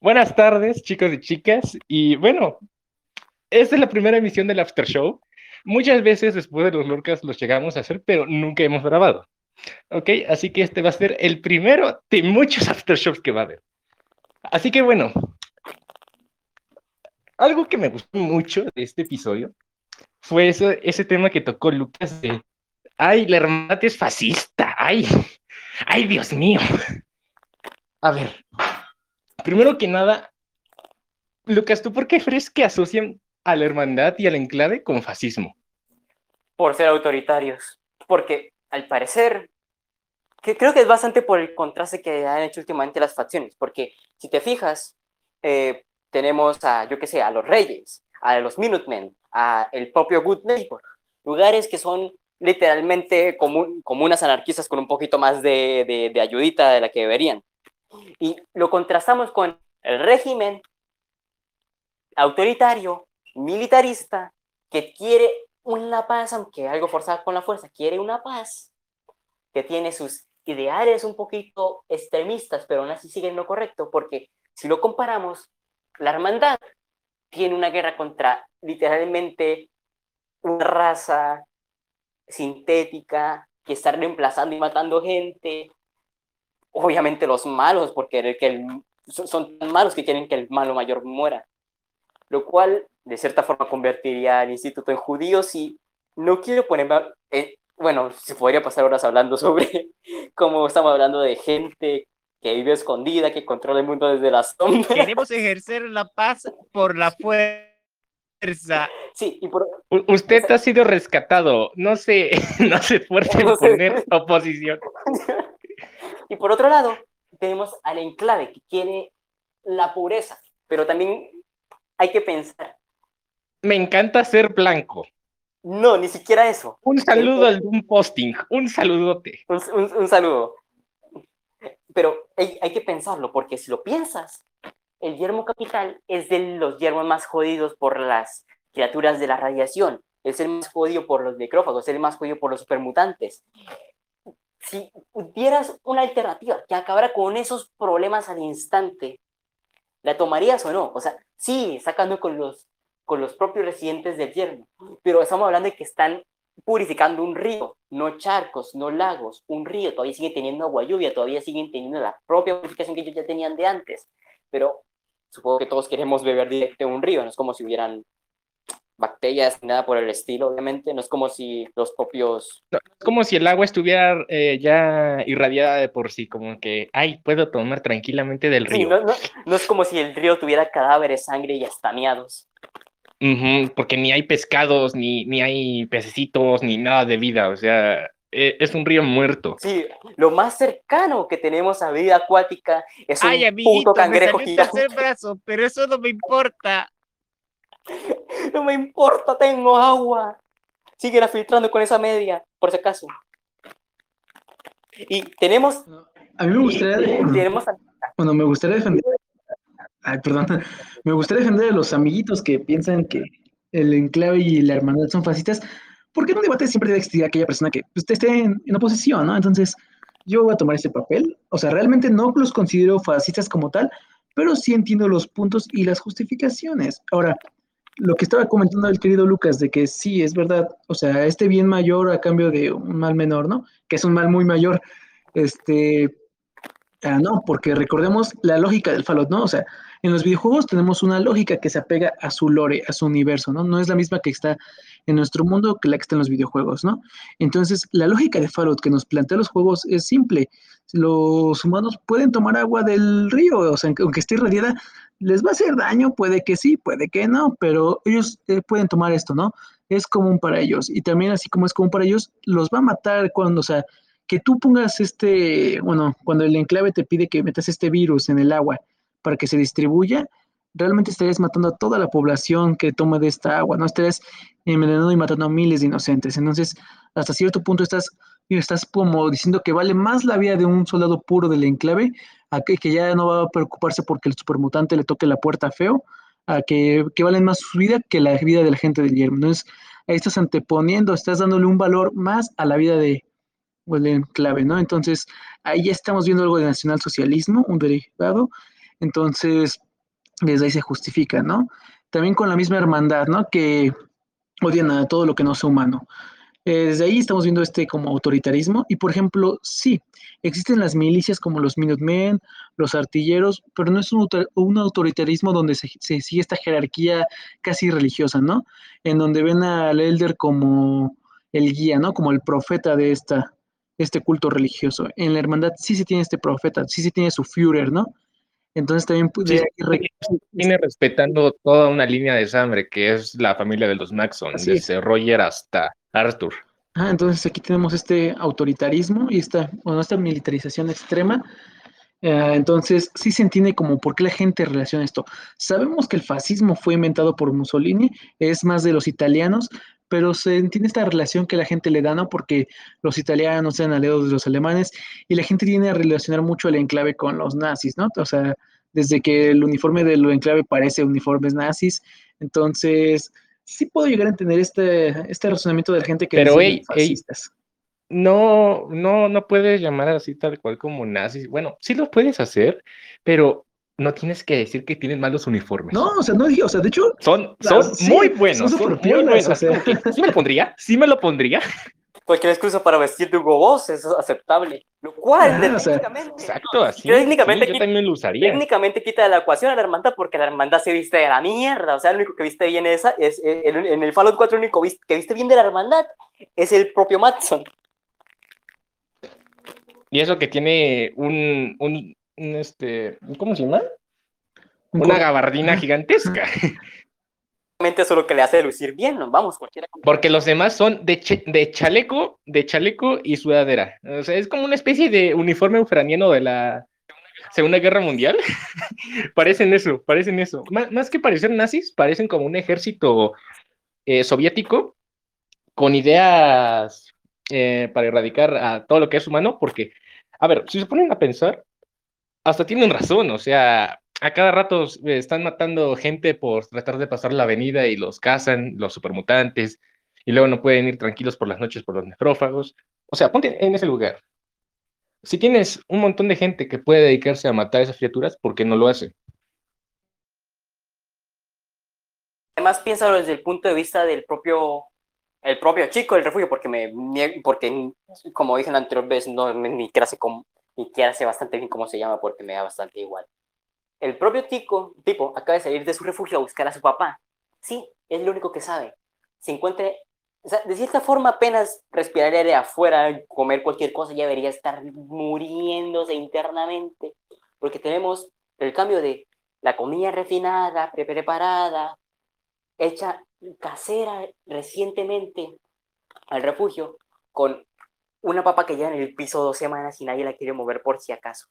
Buenas tardes, chicos y chicas. Y bueno, esta es la primera emisión del After Show. Muchas veces después de los Lorcas los llegamos a hacer, pero nunca hemos grabado. Ok, así que este va a ser el primero de muchos After Shows que va a haber. Así que bueno, algo que me gustó mucho de este episodio fue ese tema que tocó Lucas de, ay, la hermana es fascista, ay, ay, Dios mío. A ver, primero que nada, Lucas, ¿tú por qué crees que asocian a la hermandad y al enclave con fascismo? Por ser autoritarios. Porque, al parecer, que creo que es bastante por el contraste que han hecho últimamente las facciones. Porque, si te fijas, eh, tenemos a, yo qué sé, a los Reyes, a los Minutemen, a el propio Good Neighbor. Lugares que son literalmente como, unas anarquistas con un poquito más de, de, de ayudita de la que deberían. Y lo contrastamos con el régimen autoritario, militarista, que quiere una paz, aunque algo forzado con la fuerza, quiere una paz, que tiene sus ideales un poquito extremistas, pero aún así siguen lo correcto, porque si lo comparamos, la hermandad tiene una guerra contra literalmente una raza sintética que está reemplazando y matando gente, obviamente los malos, porque que son tan malos que quieren que el malo mayor muera. Lo cual, de cierta forma, convertiría al instituto en judíos y no quiero ponerme... Eh, bueno, se podría pasar horas hablando sobre cómo estamos hablando de gente que vive escondida, que controla el mundo desde las sombras. Queremos ejercer la paz por la fuerza. Sí, y por... Usted ha sido rescatado. No se, no se esfuerce en poner oposición. Y por otro lado, tenemos al enclave que quiere la pureza, pero también hay que pensar. Me encanta ser blanco. No, ni siquiera eso. Un saludo al un posting, un saludote. Un, saludo. Pero hay, hay, que pensarlo, porque si lo piensas, el yermo capital es de los yermos más jodidos por las criaturas de la radiación. Es el más jodido por los necrófagos, es el más jodido por los supermutantes si tuvieras una alternativa que acabara con esos problemas al instante, ¿la tomarías o no? O sea, sí, sacando con los, con los propios residentes del yermo, pero estamos hablando de que están purificando un río, no charcos, no lagos, un río, todavía sigue teniendo agua lluvia, todavía siguen teniendo la propia purificación que ellos ya tenían de antes, pero supongo que todos queremos beber directo de un río, no es como si hubieran bacterias, nada por el estilo, obviamente. No es como si los propios... No, es como si el agua estuviera eh, ya irradiada de por sí, como que, ay, puedo tomar tranquilamente del río. no, no, es como si el río tuviera cadáveres, sangre y estameados. porque ni hay pescados, ni, ni hay pececitos, ni nada de vida, o sea, e, es un río muerto. Sí, lo más cercano que tenemos a vida acuática es un Ay, puto cangrejo gigante. brazo, pero eso no me importa. No me importa, tengo agua. Sigue filtrando con esa media, por si acaso. Y tenemos. A mí me gustaría. Bueno, me gustaría defender. Ay, perdón. Me gustaría defender a los amiguitos que piensan que el enclave y la hermandad son fascistas. Porque en un debate siempre debe existir aquella persona que usted pues, esté en, en oposición, ¿no? Entonces, yo voy a tomar ese papel. O sea, realmente no los considero fascistas como tal, pero sí entiendo los puntos y las justificaciones. Ahora, lo que estaba comentando el querido Lucas, de que sí, es verdad, o sea, este bien mayor a cambio de un mal menor, ¿no? Que es un mal muy mayor, este, ah, no, porque recordemos la lógica del Fallout, ¿no? O sea, en los videojuegos tenemos una lógica que se apega a su lore, a su universo, ¿no? No es la misma que está en nuestro mundo que la que está en los videojuegos, ¿no? Entonces, la lógica de Fallout que nos plantea los juegos es simple. Los humanos pueden tomar agua del río, o sea, aunque esté irradiada, les va a hacer daño, puede que sí, puede que no, pero ellos eh, pueden tomar esto, ¿no? Es común para ellos. Y también, así como es común para ellos, los va a matar cuando, o sea, que tú pongas este, bueno, cuando el enclave te pide que metas este virus en el agua para que se distribuya, realmente estarías matando a toda la población que toma de esta agua, no estarías envenenando y matando a miles de inocentes. Entonces, hasta cierto punto estás, estás como diciendo que vale más la vida de un soldado puro del enclave, a que, ya no va a preocuparse porque el supermutante le toque la puerta feo, a que, que valen más su vida que la vida de la gente del yermo. Entonces, ahí estás anteponiendo, estás dándole un valor más a la vida de, del enclave, ¿no? Entonces, ahí ya estamos viendo algo de nacionalsocialismo, un derivado. Entonces, desde ahí se justifica, ¿no? También con la misma hermandad, ¿no? Que odian a todo lo que no sea humano. Eh, desde ahí estamos viendo este como autoritarismo y, por ejemplo, sí, existen las milicias como los Minutemen, los artilleros, pero no es un, autoritarismo donde se, sigue esta jerarquía casi religiosa, ¿no? En donde ven al elder como el guía, ¿no? Como el profeta de este culto religioso. En la hermandad sí se tiene este profeta, sí se tiene su Führer, ¿no? Entonces también sí, viene respetando toda una línea de sangre que es la familia de los Maxon, Así desde es. Roger hasta Arthur. Ah, entonces aquí tenemos este autoritarismo y esta, bueno, esta militarización extrema. Uh, entonces sí se entiende como por qué la gente relaciona esto. Sabemos que el fascismo fue inventado por Mussolini, es más de los italianos, pero se entiende esta relación que la gente le da, ¿no? Porque los italianos eran aliados de los alemanes y la gente tiene a relacionar mucho el enclave con los nazis, ¿no? O sea, desde que el uniforme del enclave parece uniformes nazis, entonces sí puedo llegar a entender este, este razonamiento de la gente que pero, hey, fascistas. Hey, no, no, no puedes llamar así tal cual como nazis. Bueno, sí lo puedes hacer, pero no tienes que decir que tienen malos uniformes. No, o sea, no dije, o sea, de hecho. Son, son sí, muy buenos. Son, son muy buenos. O sea. Sí me lo pondría, sí me lo pondría. Cualquier excusa para vestir de Hugo Boss es aceptable. Lo cual, ah, técnicamente. O sea, exacto, así. Técnicamente, sí, yo también lo usaría. Técnicamente quita de la ecuación a la hermandad porque la hermandad se viste de la mierda. O sea, el único que viste bien esa es. En, en el Fallout 4, el único que viste bien de la hermandad es el propio Matson. Y eso que tiene un, un, un este, ¿cómo se llama? Una gabardina gigantesca. Eso es lo que le hace lucir bien, ¿no? vamos, cualquiera. Porque los demás son de, de chaleco, de chaleco y sudadera. O sea, es como una especie de uniforme ucraniano de la Segunda Guerra Mundial. parecen eso, parecen eso. Más, más, que parecer nazis, parecen como un ejército eh, soviético con ideas eh, para erradicar a todo lo que es humano, porque, a ver, si se ponen a pensar, hasta tienen razón, o sea, a cada rato están matando gente por tratar de pasar la avenida y los cazan, los supermutantes, y luego no pueden ir tranquilos por las noches por los nefrófagos. O sea, ponte en ese lugar. Si tienes un montón de gente que puede dedicarse a matar a esas criaturas, ¿por qué no lo hace? Además, piénsalo desde el punto de vista del propio, el propio chico del refugio, porque, me, porque como dije la anterior vez, no, ni siquiera sé, cómo, ni siquiera sé bastante bien cómo se llama, porque me da bastante igual el propio tico, tipo acaba de salir de su refugio a buscar a su papá. Sí, es lo único que sabe. Se encuentra, de cierta forma apenas respiraría de afuera, comer cualquier cosa, ya debería estar muriéndose internamente, porque tenemos el cambio de la comida refinada, preparada, hecha casera recientemente al refugio, con una papa que lleva en el piso dos semanas y nadie la quiere mover por si acaso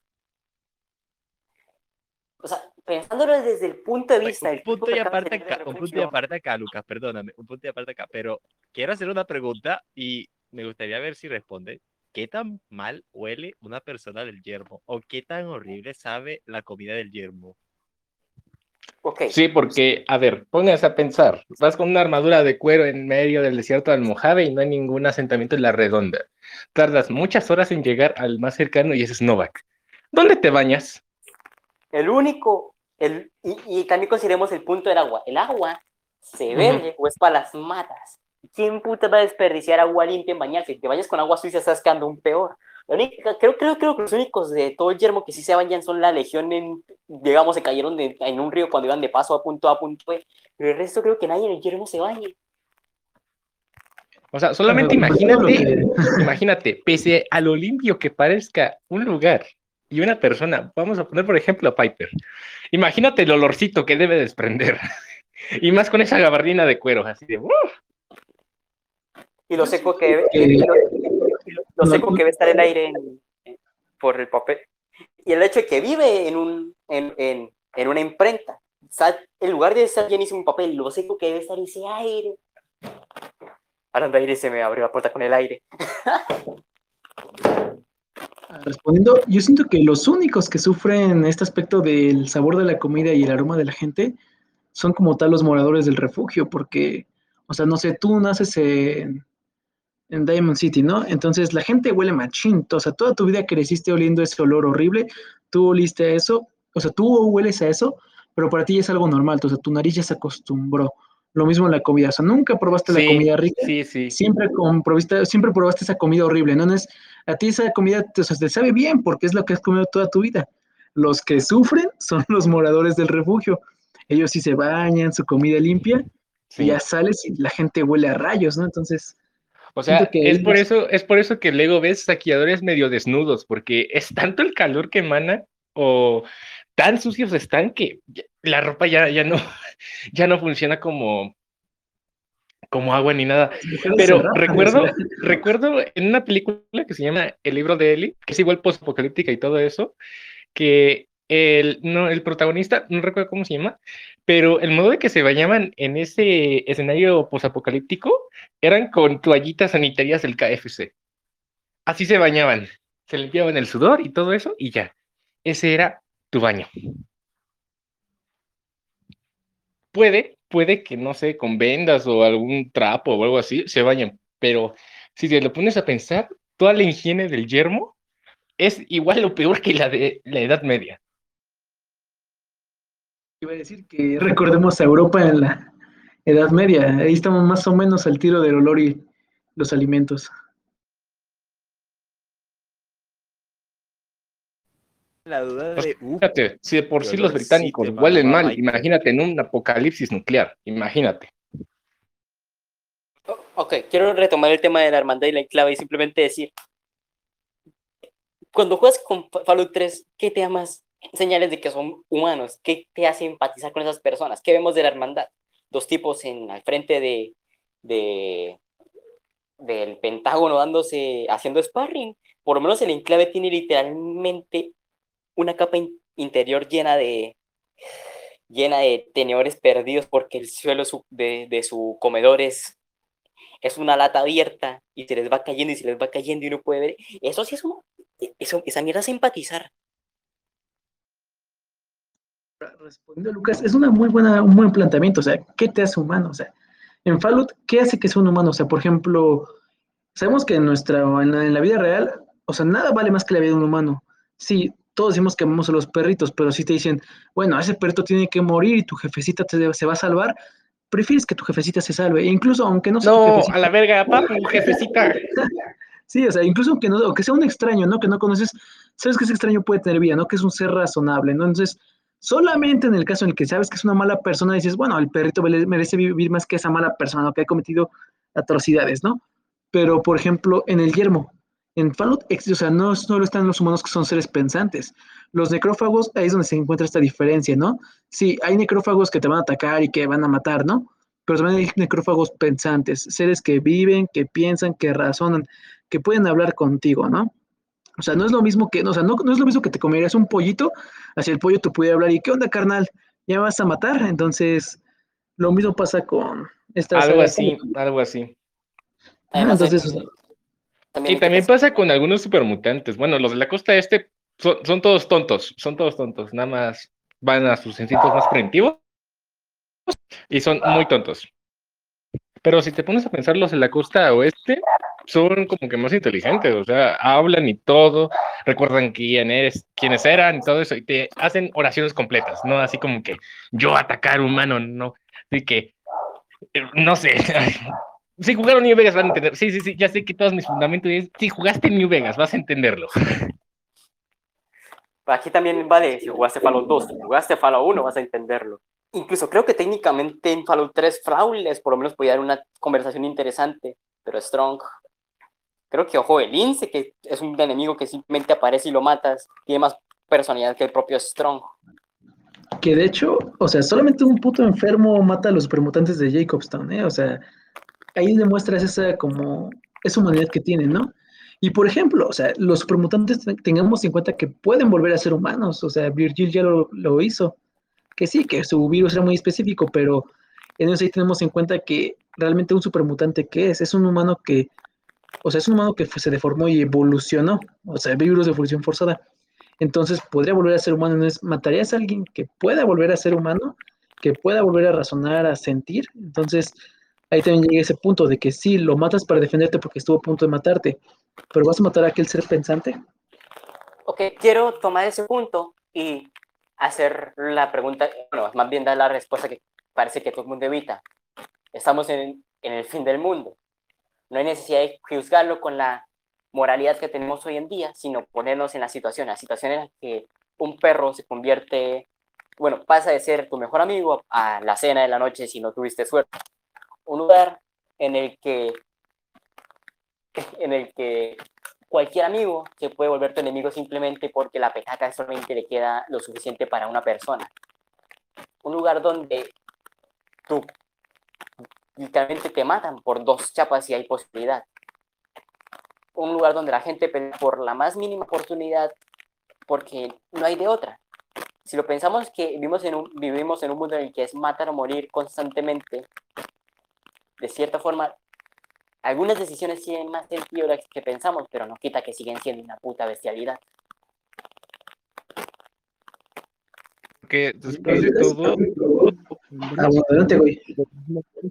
o sea, pensándolo desde el punto de vista un punto y aparte acá, un punto y aparte acá, Lucas, perdóname, un punto y aparte acá, pero quiero hacer una pregunta y me gustaría ver si responde. ¿Qué tan mal huele una persona del yermo? ¿O qué tan horrible sabe la comida del yermo? Okay. Sí, porque, a ver, pónganse a pensar. Vas con una armadura de cuero en medio del desierto de Mojave y no hay ningún asentamiento en la redonda. Tardas muchas horas en llegar al más cercano y ese es Novak. ¿Dónde te bañas? El único, el, y, también consideremos el punto del agua. El agua se vende o es para las matas. ¿Quién puta va a desperdiciar agua limpia en bañarse? Si te bañas con agua sucia, estás quedando un peor. Creo, creo, creo que los únicos de todo el yermo que sí se bañan son la legión, en, digamos, se cayeron en un río cuando iban de paso a punto a punto B. Pero el resto creo que nadie en el yermo se bañe. O sea, solamente imagínate, imagínate, pese a lo limpio que parezca un lugar y una persona, vamos a poner por ejemplo a Piper, imagínate el olorcito que debe desprender, y más con esa gabardina de cuero, así de... Y lo seco que, lo, seco que ve estar el aire por el papel. Y el hecho de que vive en, un, en, en, en una imprenta, en lugar de estar llenísimo un papel, lo seco que debe estar ese aire. De aire, se me abrió la puerta con el aire. Respondiendo, yo siento que los únicos que sufren este aspecto del sabor de la comida y el aroma de la gente son como tal los moradores del refugio, porque, o sea, no sé, tú naces en, en Diamond City, ¿no? Entonces la gente huele machín, o sea, toda tu vida creciste oliendo ese olor horrible, tú oliste a eso, o sea, tú hueles a eso, pero para ti es algo normal, o sea, tu nariz ya se acostumbró. Lo mismo en la comida, o sea, nunca probaste la comida rica, sí, sí. Siempre, probaste, siempre probaste esa comida horrible, ¿no? es, a ti esa comida o sea, te sabe bien porque es lo que has comido toda tu vida. Los que sufren son los moradores del refugio. Ellos sí se bañan, su comida limpia, y ya sales y la gente huele a rayos, ¿no? Entonces, o sea, es por, eso, es por eso que luego ves saqueadores medio desnudos, porque es tanto el calor que emana o tan sucios están que la ropa ya, ya, no, ya no funciona como, como agua ni nada. Pero recuerdo, recuerdo en una película que se llama El libro de Eli, que es igual post-apocalíptica y todo eso, que el, no, el protagonista, no recuerdo cómo se llama, pero el modo de que se bañaban en ese escenario posapocalíptico eran con toallitas sanitarias del KFC. Así se bañaban. Se limpiaban el sudor y todo eso y ya. Ese era tu baño. Puede, puede que no sé, con vendas o algún trapo o algo así se bañen, pero si te lo pones a pensar, toda la higiene del yermo es igual o peor que la de la Edad Media. Iba a decir que recordemos a Europa en la Edad Media. Ahí estamos más o menos al tiro del olor y los alimentos. La duda de. Fíjate, si de por sí los británicos huelen mal, imagínate en un apocalipsis nuclear, imagínate. ok, quiero retomar el tema de la hermandad y la enclave y simplemente decir: cuando juegas con Fallout 3, ¿qué te amas? Señales de que son humanos. ¿Qué te hace empatizar con esas personas? ¿Qué vemos de la hermandad? Dos tipos en, al frente de, de, del Pentágono dándose, haciendo sparring. Por lo menos el enclave tiene literalmente una capa interior llena de llena de tenedores perdidos porque el suelo de, de, su comedor es, es una lata abierta y se les va cayendo y se les va cayendo y uno puede ver. Eso sí es esa mierda es empatizar respondiendo Lucas, es una muy buena, un buen planteamiento. O sea, ¿qué te hace humano? O sea, en Fallout, ¿qué hace que sea un humano? O sea, por ejemplo, sabemos que en nuestra, en la, vida real, o sea, nada vale más que la vida de un humano. Sí, todos decimos que amamos a los perritos, pero si te dicen, bueno, ese perrito tiene que morir y tu jefecita te, se va a salvar, prefieres que tu jefecita se salve, e incluso aunque no sea No, a la verga, papu, jefecita. sí, o sea, incluso aunque, no, aunque sea un extraño, ¿no? Que no conoces, sabes que ese extraño puede tener vida, ¿no? Que es un ser razonable, ¿no? Entonces, Solamente en el caso en el que sabes que es una mala persona, dices, bueno, el perrito merece vivir más que esa mala persona que ha cometido atrocidades, ¿no? Pero, por ejemplo, en el yermo, en Fallout, o sea, no solo están los humanos que son seres pensantes. Los necrófagos, ahí es donde se encuentra esta diferencia, ¿no? Sí, hay necrófagos que te van a atacar y que van a matar, ¿no? Pero también hay necrófagos pensantes, seres que viven, que piensan, que razonan, que pueden hablar contigo, ¿no? O sea, no es lo mismo que, o sea, no, no es lo mismo que te comerías un pollito, así el pollo te puede hablar y ¿qué onda, carnal? Ya vas a matar. Entonces, lo mismo pasa con estas. Algo así, algo así. entonces, y también pasa con algunos supermutantes. Bueno, los de la costa este son, son, todos tontos, son todos tontos. Nada más van a sus instintos más primitivos y son muy tontos. Pero si te pones a pensar los de la costa oeste, son como que más inteligentes, o sea, hablan y todo, recuerdan quién es, quiénes eran y todo eso, y te hacen oraciones completas, no así como que yo atacar humano, no, así que, eh, no sé, si jugaron New Vegas van a entender, sí, sí, sí, ya sé que todos mis fundamentos, si jugaste New Vegas vas a entenderlo. Aquí también vale, si jugaste Fallout 2, si jugaste Fallout 1 vas a entenderlo. Incluso creo que técnicamente en Fallout 3 Flawless por lo menos podía dar una conversación interesante, pero Strong Creo que Ojo de Lince, que es un enemigo que simplemente aparece y lo matas, tiene más personalidad que el propio Strong. Que de hecho, o sea, solamente un puto enfermo mata a los supermutantes de Jacobstown, ¿eh? O sea, ahí demuestras esa como, esa humanidad que tienen, ¿no? Y por ejemplo, o sea, los supermutantes tengamos en cuenta que pueden volver a ser humanos, o sea, Virgil ya lo, lo hizo, que sí, que su virus era muy específico, pero en eso ahí tenemos en cuenta que realmente un supermutante que es, es un humano que o sea, es un humano que se deformó y evolucionó, o sea, virus de evolución forzada. Entonces, podría volver a ser humano. Entonces, ¿matarías a alguien que pueda volver a ser humano? Que pueda volver a razonar, a sentir. Entonces, ahí también llega ese punto de que sí, lo matas para defenderte porque estuvo a punto de matarte, pero vas a matar a aquel ser pensante. Ok, quiero tomar ese punto y hacer la pregunta, bueno, más bien dar la respuesta que parece que todo el mundo evita. Estamos en, en el fin del mundo. No hay necesidad de juzgarlo con la moralidad que tenemos hoy en día, sino ponernos en la situación, la situación en la que un perro se convierte, bueno, pasa de ser tu mejor amigo a la cena de la noche si no tuviste suerte. Un lugar en el que en el que cualquier amigo se puede volver tu enemigo simplemente porque la petaca solamente le queda lo suficiente para una persona. Un lugar donde tú literalmente te matan por dos chapas si hay posibilidad. Un lugar donde la gente pelea por la más mínima oportunidad porque no hay de otra. Si lo pensamos que vivimos en un, vivimos en un mundo en el que es matar o morir constantemente, de cierta forma algunas decisiones tienen más sentido que pensamos, pero no quita que siguen siendo una puta bestialidad. Que después de todo, ah,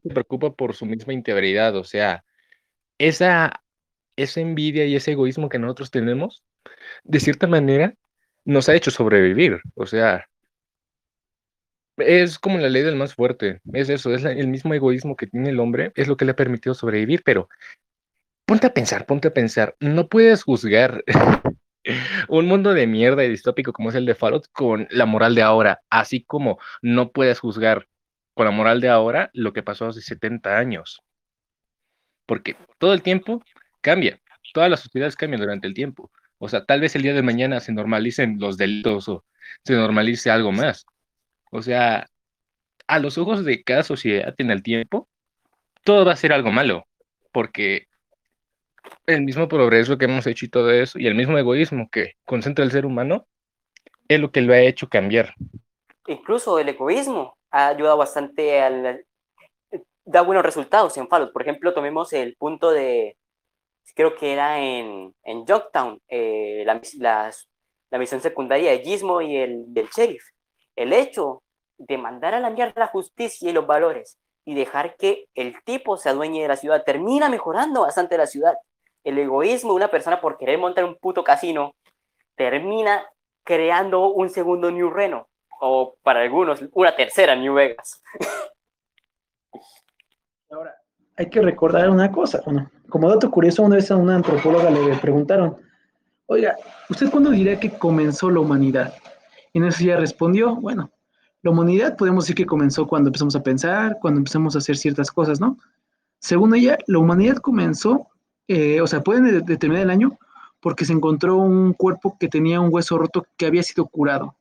se preocupa por su misma integridad, o sea, esa, esa envidia y ese egoísmo que nosotros tenemos, de cierta manera, nos ha hecho sobrevivir, o sea, es como la ley del más fuerte, es eso, es el mismo egoísmo que tiene el hombre, es lo que le ha permitido sobrevivir, pero ponte a pensar, ponte a pensar, no puedes juzgar un mundo de mierda y distópico como es el de Fallout con la moral de ahora, así como no puedes juzgar con la moral de ahora lo que pasó hace 70 años, porque todo el tiempo cambia, todas las sociedades cambian durante el tiempo, o sea, tal vez el día de mañana se normalicen los delitos o se normalice algo más, o sea, a los ojos de cada sociedad en el tiempo, todo va a ser algo malo, porque el mismo progreso que hemos hecho y todo eso, y el mismo egoísmo que concentra el ser humano, es lo que lo ha hecho cambiar. Incluso el egoísmo ha ayudado bastante al... da buenos resultados en Fallout. Por ejemplo, tomemos el punto de, creo que era en, en Yorktown, eh, la, misión secundaria de Gizmo y el del sheriff. El hecho de mandar a la mierda la justicia y los valores y dejar que el tipo se adueñe de la ciudad termina mejorando bastante la ciudad. El egoísmo de una persona por querer montar un puto casino termina creando un segundo New Reno o para algunos una tercera New Vegas. Ahora, hay que recordar una cosa. Como dato curioso, una vez a una antropóloga le preguntaron, oiga, ¿usted cuándo diría que comenzó la humanidad? Y en eso ella respondió, bueno, la humanidad podemos decir que comenzó cuando empezamos a pensar, cuando empezamos a hacer ciertas cosas, ¿no? Según ella, la humanidad comenzó, eh, o sea, pueden determinar el año porque se encontró un cuerpo que tenía un hueso roto que había sido curado.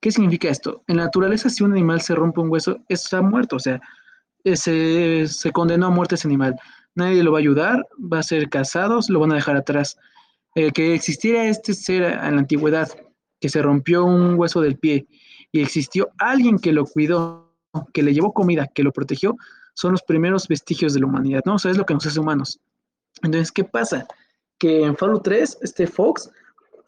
¿Qué significa esto? En la naturaleza, si un animal se rompe un hueso, está muerto, o sea, eh, se, se condenó a muerte ese animal. Nadie lo va a ayudar, va a ser cazado, lo van a dejar atrás. Que existiera este ser en la antigüedad, que se rompió un hueso del pie y existió alguien que lo cuidó, que le llevó comida, que lo protegió, son los primeros vestigios de la humanidad, ¿no? O sea, es lo que nos hace humanos. Entonces, ¿qué pasa? Que en Fallout 3, este Fox,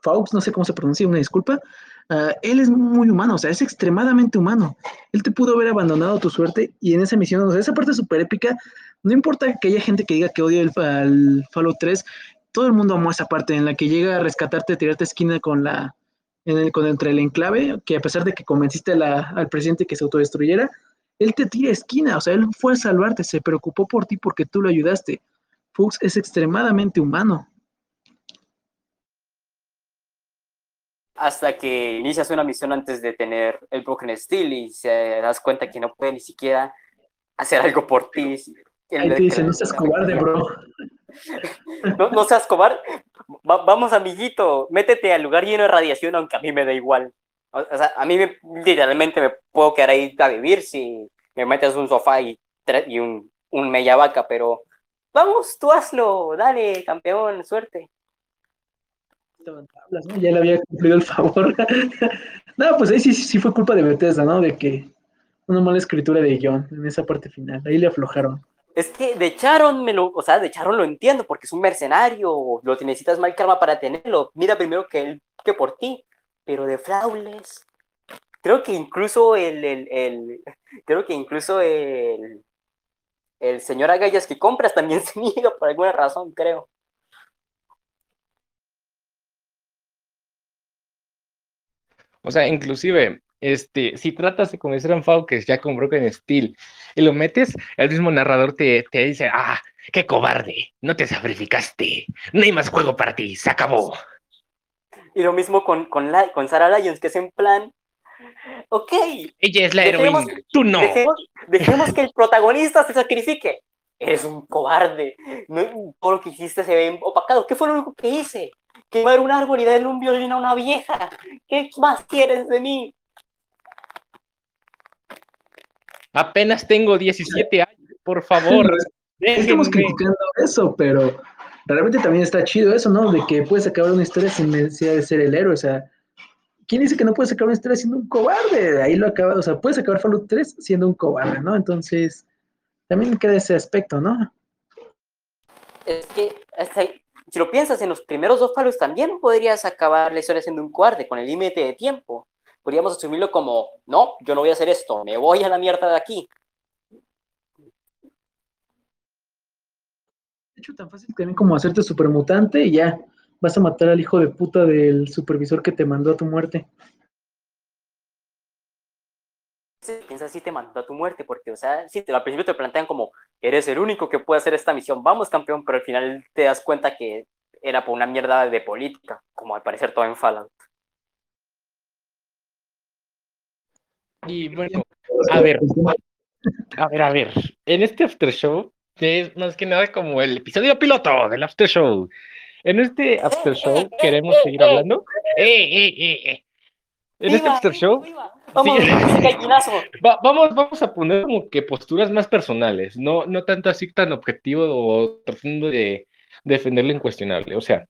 Fox, no sé cómo se pronuncia, una disculpa, ah, él es muy humano, o sea, es extremadamente humano. Él te pudo haber abandonado tu suerte y en esa misión, o sea, esa parte súper épica, no importa que haya gente que diga que odia el, el Fallout 3, todo el mundo amó esa parte en la que llega a rescatarte, tirarte esquina con la, en el, el enclave, que a pesar de que convenciste al presidente que se autodestruyera, él te tira esquina, o sea, él fue a salvarte, se preocupó por ti porque tú lo ayudaste. Fuchs es extremadamente humano. Hasta que inicias una misión antes de tener el Broken Steel y se das cuenta que no puede ni siquiera hacer algo por ti. Ahí te dice, no seas cobarde, bro. No, seas cobarde vamos, amiguito, métete al lugar lleno de radiación, aunque a mí me da igual. O sea, a mí literalmente me puedo quedar ahí a vivir si me metes un sofá y, un, un mella vaca, pero vamos, tú hazlo, dale, campeón, suerte. Ya le había cumplido el favor. no, pues ahí sí, sí fue culpa de Bethesda, ¿no? De que una mala escritura de John en esa parte final. Ahí le aflojaron. Es que de Charon me lo, o sea, de Charon lo entiendo porque es un mercenario, lo necesitas mal karma para tenerlo. Mira primero que él que por ti, pero de Flawless. Creo que incluso el, el, el creo que incluso el, el señor Agallas que compras también se niega por alguna razón, creo. O sea, inclusive este, si tratas de convencer a un Fao que ya con Broken Steel y lo metes, el mismo narrador te, te dice, ah, qué cobarde, no te sacrificaste, no hay más juego para ti, se acabó. Y lo mismo con, con, la, con Sarah Lyons, que es en plan, ok. Ella es la heroína, tú no. Dejemos, que el protagonista se sacrifique. Eres un cobarde. No, todo lo que hiciste se ve opacado. ¿Qué fue lo único que hice? Quemar un árbol y darle un violín a una vieja. ¿Qué más quieres de mí? Apenas tengo 17 años, por favor. Estamos criticando eso, pero realmente también está chido eso, ¿no? De que puedes acabar una historia sin necesidad de ser el héroe. O sea, ¿quién dice que no puedes acabar una historia siendo un cobarde? Ahí lo acaba, o sea, puedes acabar Fallout 3 siendo un cobarde, ¿no? Entonces, también queda ese aspecto, ¿no? Es que, si lo piensas, en los primeros dos Fallouts también podrías acabar la historia siendo un cobarde con el límite de tiempo. Podríamos asumirlo como, no, yo no voy a hacer esto, me voy a la mierda de aquí. hecho tan fácil también como hacerte supermutante y ya vas a matar al hijo de puta del supervisor que te mandó a tu muerte. Sí, piensa si te mandó a tu muerte, porque, o sea, sí, al principio te plantean como, eres el único que puede hacer esta misión, vamos campeón, pero al final te das cuenta que era por una mierda de política, como al parecer todo en Fallout. Y bueno, a ver, a ver, a ver, en este after show es más que nada como el episodio piloto del After Show. En este After Show queremos seguir hablando. ¡Eh, eh, eh, eh! En este After Show. Vamos, vamos, vamos a poner como que posturas más personales, no, no tanto así tan objetivo o tratando de defender lo incuestionable. O sea,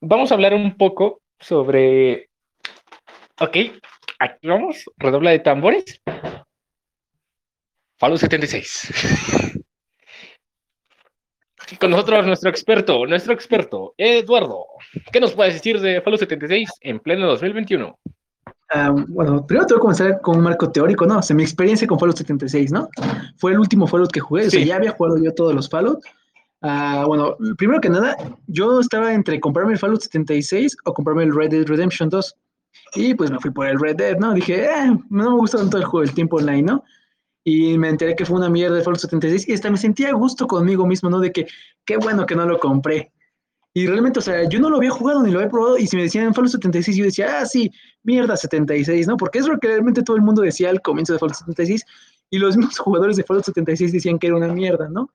vamos a hablar un poco sobre. Ok, aquí vamos, redobla de tambores. Falo 76. con nosotros nuestro experto, nuestro experto, Eduardo. ¿Qué nos puedes decir de Fallout 76 en pleno 2021? Ah, bueno, primero te voy a comenzar con un marco teórico, ¿no? O sea, mi experiencia con Fallout 76, ¿no? Fue el último Fallout que jugué, o sea, ya había jugado yo todos los Fallout. Uh, bueno, primero que nada, yo estaba entre comprarme el Fallout 76 o comprarme el Red Dead Redemption 2. Y pues me fui por el Red Dead, ¿no? Dije, eh, no me gusta tanto el juego, el tiempo online, ¿no? y me enteré que fue una mierda de Fallout 76 y hasta me sentía a gusto conmigo mismo, ¿no? De que qué bueno que no lo compré. Y realmente, o sea, yo no lo había jugado ni lo había probado y si me decían Fallout 76 yo decía, ah, sí, mierda 76, ¿no? Porque es lo que realmente todo el mundo decía al comienzo de Fallout 76 y los mismos jugadores de Fallout 76 decían que era una mierda, ¿no?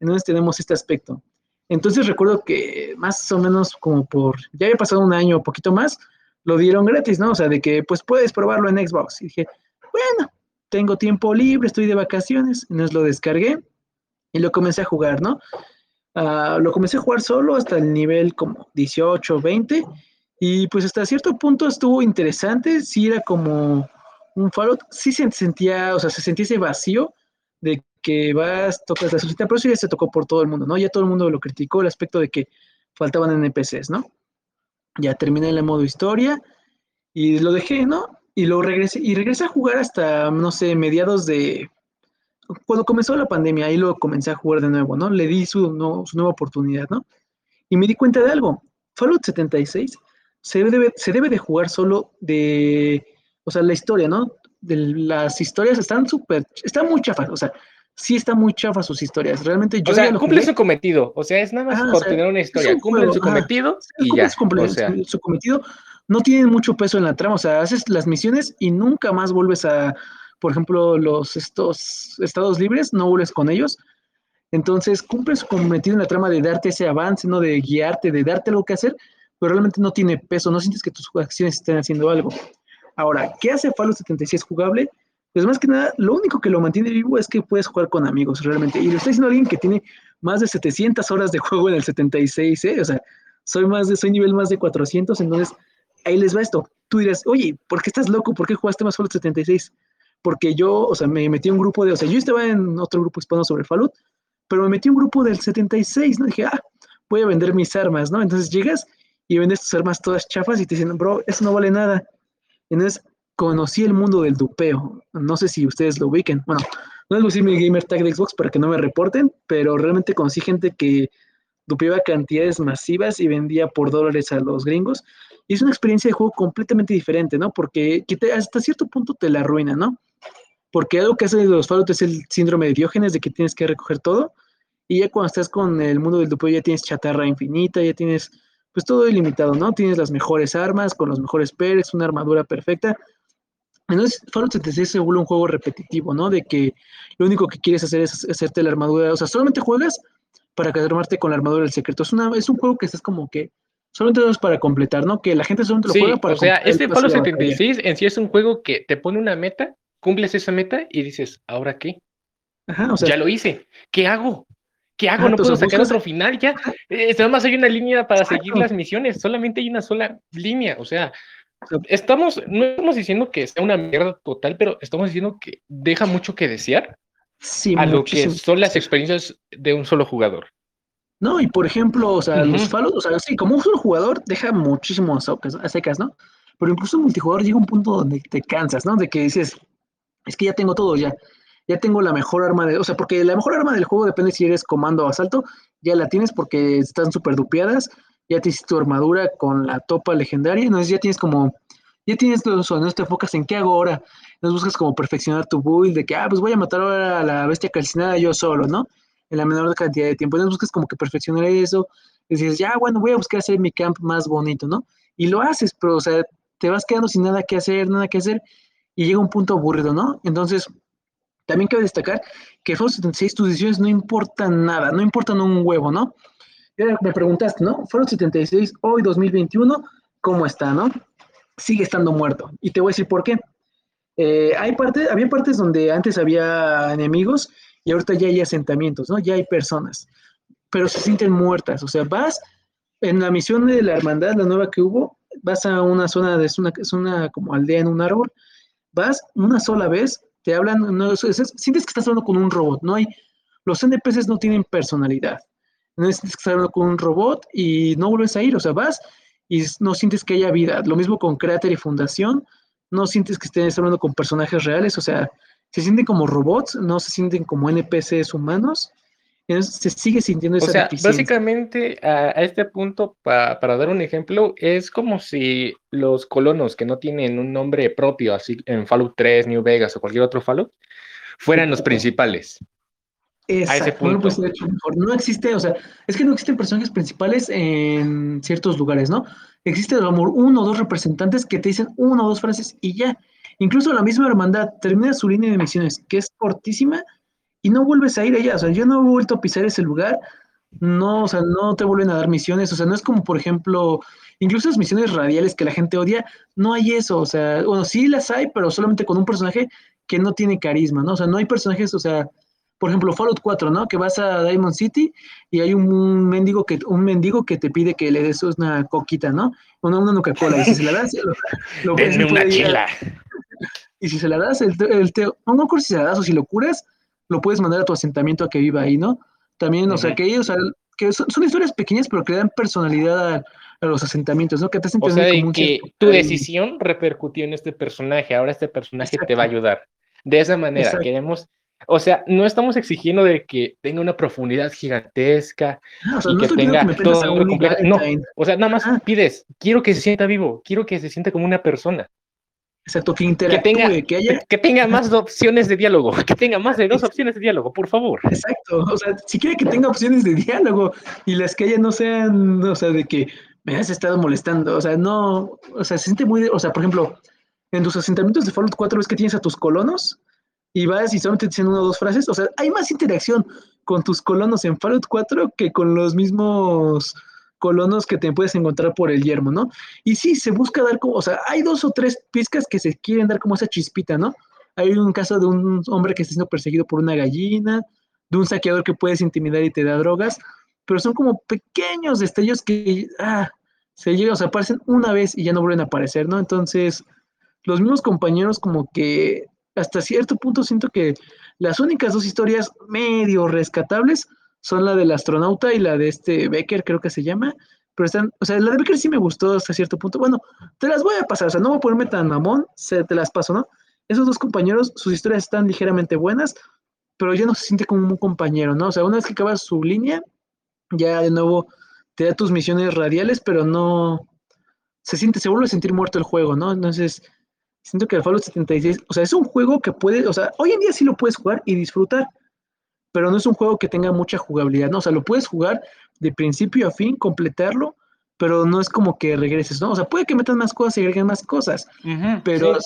Entonces tenemos este aspecto. Entonces recuerdo que más o menos como por, ya había pasado un año o poquito más, lo dieron gratis, ¿no? O sea, de que pues puedes probarlo en Xbox. Y dije, bueno, tengo tiempo libre, estoy de vacaciones, entonces lo descargué y lo comencé a jugar, ¿no? Ah, lo comencé a jugar solo hasta el nivel como 18, 20 y pues hasta cierto punto estuvo interesante, sí era como un Fallout, sí se sentía, o sea, se sentía ese vacío de que vas, tocas la sociedad, pero eso ya se tocó por todo el mundo, ¿no? Ya todo el mundo lo criticó, el aspecto de que faltaban NPCs, ¿no? Ya terminé el modo historia y lo dejé, ¿no? Y luego regresé, y regresé a jugar hasta, no sé, mediados de... Cuando comenzó la pandemia, ahí lo comencé a jugar de nuevo, ¿no? Le di su, su nueva oportunidad, ¿no? Y me di cuenta de algo. Fallout 76 se debe, se debe de jugar solo de... O sea, la historia, ¿no? De las historias están súper... Están muy chafas, o sea, sí está muy chafa sus historias. Realmente yo. O sea, cumple su cometido. O sea, es nada más por tener una historia. Cumple su cometido y ya. su, cometido no tienen mucho peso en la trama, o sea, haces las misiones y nunca más vuelves a, por ejemplo, los estos estados libres, no vuelves con ellos. Entonces, cumples su cometido en la trama de darte ese avance, ¿no? De guiarte, de darte lo que hacer, pero realmente no tiene peso, no sientes que tus acciones estén haciendo algo. Ahora, ¿qué hace Fallout 76 jugable? Pues más que nada, lo único que lo mantiene vivo es que puedes jugar con amigos, realmente. Y lo estoy diciendo alguien que tiene más de 700 horas de juego en el 76, ¿eh? O sea, soy más de, soy nivel más de 400, entonces ahí les va esto. Tú dirás, oye, ¿por qué estás loco? ¿Por qué jugaste más Fallout 76? Porque yo, o sea, me metí en un grupo de, o sea, yo estaba en otro grupo hispano sobre Fallout, pero me metí en un grupo del 76, ¿no? Dije, ah, voy a vender mis armas, ¿no? Entonces llegas y vendes tus armas todas chafas y te dicen, bro, eso no vale nada. Entonces conocí el mundo del dupeo. No sé si ustedes lo ubiquen. Bueno, no les voy a decir mi gamer tag de Xbox para que no me reporten, pero realmente conocí gente que dupeaba cantidades masivas y vendía por dólares a los gringos Y es una experiencia de juego completamente diferente, ¿no? Porque hasta cierto punto te la arruina, ¿no? Porque algo que hace de los Fallout es el síndrome de Diógenes, de que tienes que recoger todo. Y ya cuando estás con el mundo del dupo ya tienes chatarra infinita, ya tienes pues todo ilimitado, ¿no? Tienes las mejores armas, con los mejores perks, una armadura perfecta. Entonces, Fallout 76 se vuelve un juego repetitivo, ¿no? De que lo único que quieres hacer es hacerte la armadura, o sea, solamente juegas para armarte con la armadura del secreto. Es, una, es un juego que estás como que solamente es para completar, ¿no? Que la gente solamente lo juega para O sea, este Fallout 76 en sí es un juego que te pone una meta, cumples esa meta y dices, ¿ahora qué? Ajá, o sea, ya lo hice. ¿Qué hago? ¿Qué hago? no pues, puedo sacar otro final ya. Eh, nada más hay una línea para seguir las misiones, solamente hay una sola línea. O sea, estamos, no estamos diciendo que sea una mierda total, pero estamos diciendo que deja mucho que desear a lo que son las experiencias de un solo jugador. No, y por ejemplo, o sea, los Fallout, o sea, sí, como un solo jugador deja muchísimo a secas, ¿no? Pero incluso en multijugador llega un punto donde te cansas, ¿no? De que dices, es que ya tengo todo, ya, ya tengo la mejor arma de, o sea, porque la mejor arma del juego depende si eres comando o asalto, ya la tienes porque están súper dupeadas, ya te hiciste tu armadura con la topa legendaria, entonces ya tienes como, ya tienes eso, no te enfocas en qué hago ahora, no buscas como perfeccionar tu build, de que, ah, pues voy a matar ahora a la bestia calcinada yo solo, ¿no? En la menor cantidad de tiempo, entonces buscas como que perfeccionar eso, dices, ya, bueno, voy a buscar hacer mi camp más bonito, ¿no? Y lo haces, pero, o sea, te vas quedando sin nada que hacer, nada que hacer, y llega un punto aburrido, ¿no? Entonces, también cabe destacar que Fallout 76 tus decisiones no importan nada, no importan un huevo, ¿no? Me preguntaste, ¿no? Fallout 76 hoy 2021, ¿cómo está, no? Sigue estando muerto. Y te voy a decir por qué. Eh, hay parte, había partes donde antes había enemigos y ahorita ya hay asentamientos, ¿no? Ya hay personas, pero se sienten muertas. O sea, vas en la misión de la hermandad, la nueva que hubo, vas a una zona, es una, es una como aldea en un árbol, vas una sola vez te hablan, no, sientes que estás hablando con un robot, no hay, los NPCs no tienen personalidad, no sientes que estás hablando con un robot y no vuelves a ir, o sea, vas y no sientes que haya vida, lo mismo con Crater y Fundación, no sientes que estés hablando con personajes reales, o sea, se sienten como robots, no se sienten como NPCs humanos, se sigue sintiendo esa O sea, básicamente a, este punto, para dar un ejemplo, es como si los colonos que no tienen un nombre propio, así en Fallout 3, New Vegas o cualquier otro Fallout, fueran los principales. A ese punto. No, existe, o sea, es que no existen personajes principales en ciertos lugares, ¿no? Existe amor uno o dos representantes que te dicen una o dos frases y ya. Incluso la misma hermandad termina su línea de misiones, que es cortísima, y no vuelves a ir allá. O sea, yo no he vuelto a pisar ese lugar. No, o sea, no te vuelven a dar misiones. O sea, no es como, por ejemplo, incluso las misiones radiales que la gente odia, no hay eso. O sea, bueno, sí las hay, pero solamente con un personaje que no tiene carisma, ¿no? O sea, no hay personajes, o sea, por ejemplo, Fallout 4, ¿no? Que vas a Diamond City y hay un mendigo que, un mendigo que te pide que le des una coquita, ¿no? Una, una Coca-Cola. Y si se la das, lo, Denme una chela. Y si se la das, el, el, no, no si se la das o si lo curas, lo puedes mandar a tu asentamiento a que viva ahí, ¿no? También, o sea, que ellos, que son, historias pequeñas, pero que dan personalidad a, los asentamientos, ¿no? Que te hacen o sea, que tu decisión repercutió en este personaje, ahora este personaje te va a ayudar. De esa manera, queremos, o sea, no estamos exigiendo de que tenga una profundidad gigantesca ah, y que tenga todo completo. No, o sea, nada más pides, quiero que se sienta vivo, quiero que se sienta como una persona. Exacto, que interactúe, que tenga, que, tenga más opciones de diálogo, que tenga más de dos opciones de diálogo, por favor. Exacto, o sea, si quiere que tenga opciones de diálogo y las que haya no sean, o sea, de que me has estado molestando, o sea, no, o sea, se siente muy, o sea, por ejemplo, en tus asentamientos de Fallout 4 ves que tienes a tus colonos y vas y solamente te dicen una o dos frases, o sea, hay más interacción con tus colonos en Fallout 4 que con los mismos colonos que te puedes encontrar por el yermo, ¿no? Y sí, se busca dar como, o sea, hay dos o tres pizcas que se quieren dar como esa chispita, ¿no? Hay un caso de un hombre que está siendo perseguido por una gallina, de un saqueador que puedes intimidar y te da drogas, pero son como pequeños destellos que, ah, se llegan, o sea, aparecen una vez y ya no vuelven a aparecer, ¿no? Entonces, los mismos compañeros como que hasta cierto punto siento que las únicas dos historias medio rescatables son la del astronauta y la de este Becker, creo que se llama. Pero están, o sea, la de Becker sí me gustó hasta cierto punto. Bueno, te las voy a pasar, o sea, no voy a ponerme tan mamón, se, te las paso, ¿no? Esos dos compañeros, sus historias están ligeramente buenas, pero ya no se siente como un compañero, ¿no? O sea, una vez que acabas su línea, ya de nuevo te da tus misiones radiales, pero no, se siente, se vuelve a sentir muerto el juego, ¿no? Entonces, siento que el Fallout 76, o sea, es un juego que puede, o sea, hoy en día sí lo puedes jugar y disfrutar, pero no es un juego que tenga mucha jugabilidad, ¿no? O sea, lo puedes jugar de principio a fin, completarlo, pero no es como que regreses, ¿no? O sea, puede que metan más cosas y agreguen más cosas, pero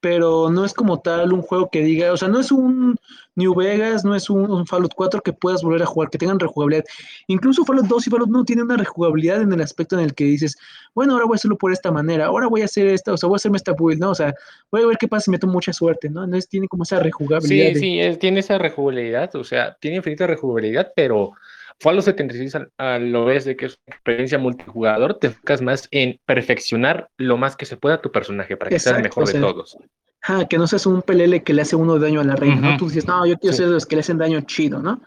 pero no es como tal un juego que diga, o sea, no es un New Vegas, no es un, Fallout 4 que puedas volver a jugar, que tengan rejugabilidad. Incluso Fallout 2 y Fallout no tienen una rejugabilidad en el aspecto en el que dices, bueno, ahora voy a hacerlo por esta manera, ahora voy a hacer esta, o sea, voy a hacerme esta build, ¿no? O sea, voy a ver qué pasa si meto mucha suerte, ¿no? Entonces tiene como esa rejugabilidad. Sí, sí, tiene esa rejugabilidad, o sea, tiene infinita rejugabilidad, pero Fallout 76 a, lo ves de que es una experiencia multijugador, te enfocas más en perfeccionar lo más que se pueda tu personaje para que sea el mejor de todos. Ah, que no seas un pelele que le hace uno daño a la reina, ¿no? Tú dices, no, yo quiero ser de los que le hacen daño chido, ¿no?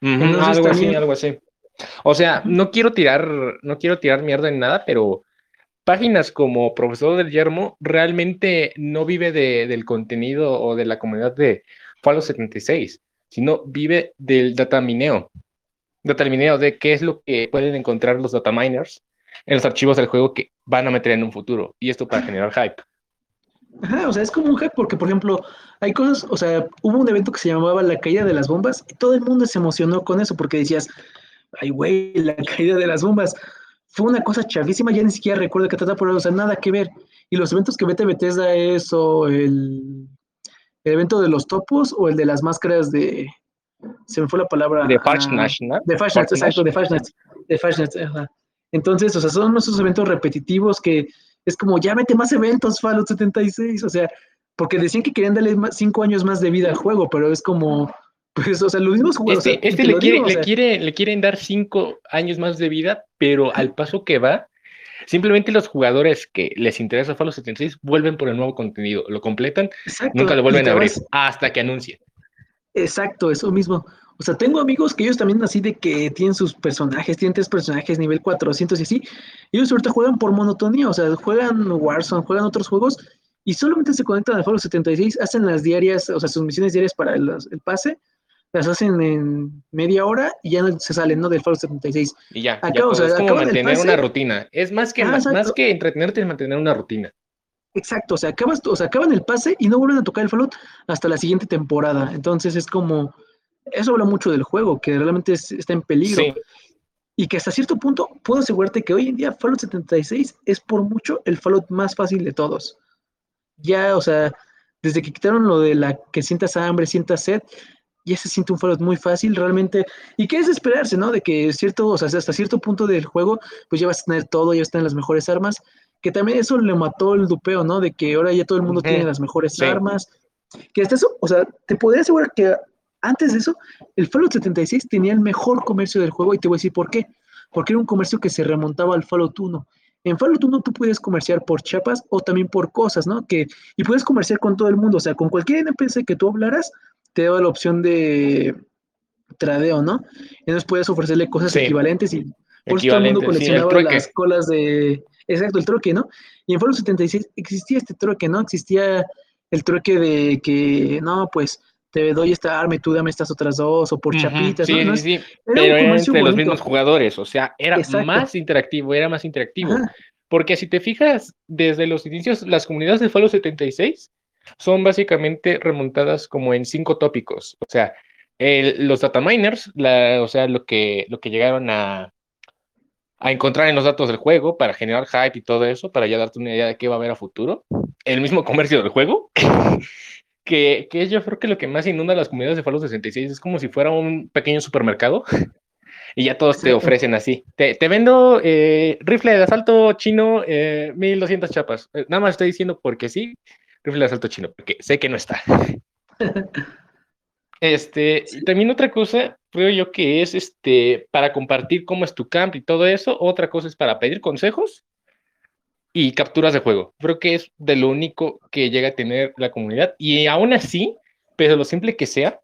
algo así, algo así. O sea, no quiero tirar, no quiero tirar mierda en nada, pero páginas como Profesor del Yermo realmente no vive de, del contenido o de la comunidad de Fallout 76, sino vive del datamineo determinado de qué es lo que pueden encontrar los data miners en los archivos del juego que van a meter en un futuro. Y esto para generar hype. Ajá, o sea, es como un hype porque, por ejemplo, hay cosas, o sea, hubo un evento que se llamaba la caída de las bombas y todo el mundo se emocionó con eso porque decías, ay, güey, la caída de las bombas. Fue una cosa chavísima, ya ni siquiera recuerdo que trata por o sea, nada que ver. Y los eventos que vete Bethesda es o el, el evento de los topos o el de las máscaras de, se me fue la palabra. De Fashnet, ¿no? De Fashnet, exacto, de Fashnet. De Fashnet, Entonces, o sea, son esos eventos repetitivos que es como, ya mete más eventos, Fallout 76, o sea, porque decían que querían darle cinco años más de vida al juego, pero es como, pues, o sea, los mismos juegos. Este, este le, quiere, le, quiere, le quieren dar cinco años más de vida, pero al paso que va, simplemente los jugadores que les interesa Fallout 76 vuelven por el nuevo contenido, lo completan, nunca lo vuelven a abrir hasta que anuncien. Exacto, eso mismo. O sea, tengo amigos que ellos también así de que tienen sus personajes, tienen tres personajes nivel 400 y así. Y ellos ahorita juegan por monotonía, o sea, juegan Warzone, juegan otros juegos y solamente se conectan al Fallout 76, hacen las diarias, o sea, sus misiones diarias para el, pase, las hacen en media hora y ya se salen, ¿no? Del Fallout 76. Y ya, Acá, o sea, es como mantener una rutina. Es más que, más, más que entretenerte, es mantener una rutina. Exacto, o sea, acabas, o sea, acaban el pase y no vuelven a tocar el Fallout hasta la siguiente temporada. Entonces es como, eso habla mucho del juego, que realmente está en peligro. Y que hasta cierto punto puedo asegurarte que hoy en día Fallout 76 es por mucho el Fallout más fácil de todos. Ya, o sea, desde que quitaron lo de la que sientas hambre, sientas sed, ya se siente un Fallout muy fácil realmente. Y qué es esperarse, ¿no? De que cierto, o sea, hasta cierto punto del juego, pues ya vas a tener todo, ya vas a tener las mejores armas que también eso le mató el dupeo, ¿no? De que ahora ya todo el mundo tiene las mejores armas. Que hasta eso, o sea, te podría asegurar que antes de eso, el Fallout 76 tenía el mejor comercio del juego y te voy a decir por qué. Porque era un comercio que se remontaba al Fallout 1. En Fallout 1 tú puedes comerciar por chapas o también por cosas, ¿no? Que, y puedes comerciar con todo el mundo, o sea, con cualquier NPC que tú hablaras, te daba la opción de tradeo, ¿no? Entonces puedes ofrecerle cosas equivalentes y por eso todo el mundo coleccionaba las colas de, Exacto, el troque, ¿no? Y en Fallout 76 existía este troque, ¿no? Existía el troque de que, no, pues te doy esta arma y tú dame estas otras dos, o por chapitas. Sí, ¿no? sí, sí. Pero era entre los mismos jugadores, o sea, era más interactivo, era más interactivo. Porque si te fijas, desde los inicios, las comunidades de Fallout 76 son básicamente remontadas como en cinco tópicos. O sea, los data miners, la, o sea, lo que, lo que llegaron a, a encontrar en los datos del juego para generar hype y todo eso, para ya darte una idea de qué va a haber a futuro. El mismo comercio del juego, que, que yo creo que lo que más inunda las comunidades de Fallout 66 es como si fuera un pequeño supermercado y ya todos te ofrecen así. Te, te vendo eh, rifle de asalto chino, eh, 1200 chapas. Eh, nada más estoy diciendo porque sí, rifle de asalto chino, porque sé que no está. Este, también otra cosa, creo yo que es este, para compartir cómo es tu camp y todo eso. Otra cosa es para pedir consejos y capturas de juego. Creo que es de lo único que llega a tener la comunidad. Y aún así, pero lo simple que sea,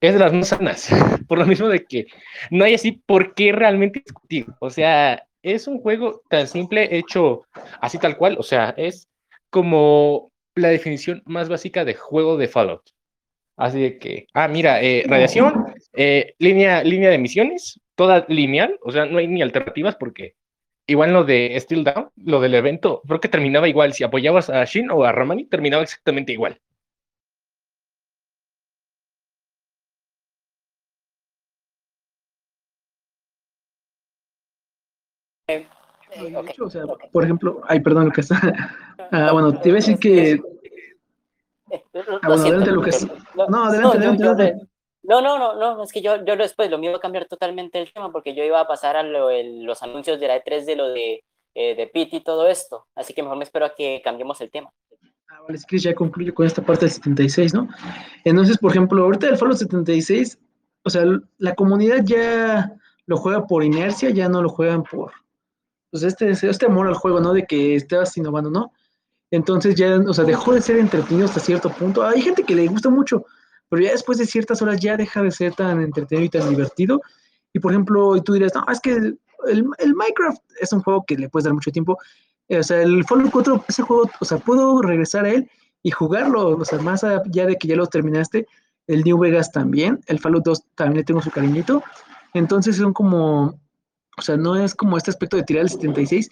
es de las más sanas. Por lo mismo de que no hay así por qué realmente discutir. O sea, es un juego tan simple hecho así tal cual. O sea, es como la definición más básica de juego de Fallout. Así de que, ah, mira, eh, radiación, eh, línea, línea de emisiones, toda lineal, o sea, no hay ni alternativas porque igual lo de Still Down, lo del evento, creo que terminaba igual. Si apoyabas a Shin o a Ramani, terminaba exactamente igual. Eh, o sea, por ejemplo, ay, perdón, Lucas. ah, bueno, te iba a decir que. Ah, bueno, adelante, Lucas. No, adelante, adelante. No, no, no, no, es que yo, yo después lo mío a cambiar totalmente el tema porque yo iba a pasar a los anuncios de la E3 de lo de, eh, de Pit y todo esto, así que mejor me espero a que cambiemos el tema. Ah, vale, es que ya concluyo con esta parte del 76, ¿no? Entonces, por ejemplo, ahorita el Fallout 76, o sea, la comunidad ya lo juega por inercia, ya no lo juegan por, pues este, este amor al juego, ¿no? De que estés innovando, ¿no? Entonces ya, o sea, dejó de ser entretenido hasta cierto punto. Hay gente que le gusta mucho, pero ya después de ciertas horas ya deja de ser tan entretenido y tan divertido. Y por ejemplo, tú dirás, no, es que el, el, Minecraft es un juego que le puedes dar mucho tiempo. Eh, o sea, el Fallout 4, ese juego, o sea, puedo regresar a él y jugarlo, o sea, más allá de que ya lo terminaste, el New Vegas también, el Fallout 2 también le tengo su cariñito. Entonces son como, o sea, no es como este aspecto de tirar el 76,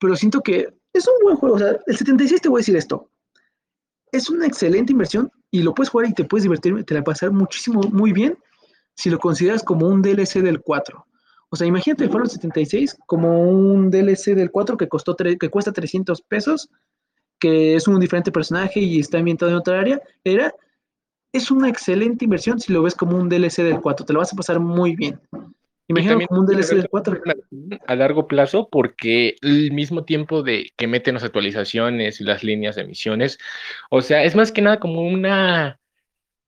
pero siento que es un buen juego. O sea, el 76 te voy a decir esto. Es una excelente inversión y lo puedes jugar y te puedes divertir, te la pasar muchísimo, muy bien si lo consideras como un DLC del 4. O sea, imagínate el Fallout 76 como un DLC del 4 que, costó que cuesta 300 pesos, que es un diferente personaje y está ambientado en otra área. Era, es una excelente inversión si lo ves como un DLC del 4. Te lo vas a pasar muy bien. Imagínate como un DLC del 4. A largo plazo, porque el mismo tiempo de que meten las actualizaciones y las líneas de misiones, o sea, es más que nada como una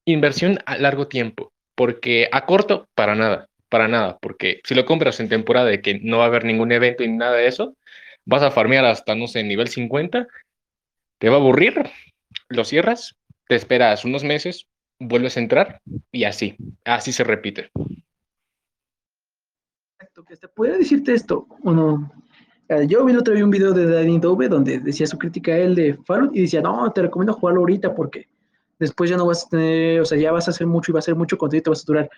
inversión a largo tiempo, porque a corto, para nada, para nada, porque si lo compras en temporada de que no va a haber ningún evento y nada de eso, vas a farmear hasta, no sé, nivel 50, te va a aburrir, lo cierras, te esperas unos meses, vuelves a entrar y así, así se repite que te puede decirte esto, o no. Eh, yo vi el otro día un video de Danny Dove donde decía su crítica a él de Fallout y decía, no, te recomiendo jugarlo ahorita porque después ya no vas a tener, o sea, ya vas a hacer mucho y va a ser mucho contenido y te vas a durar.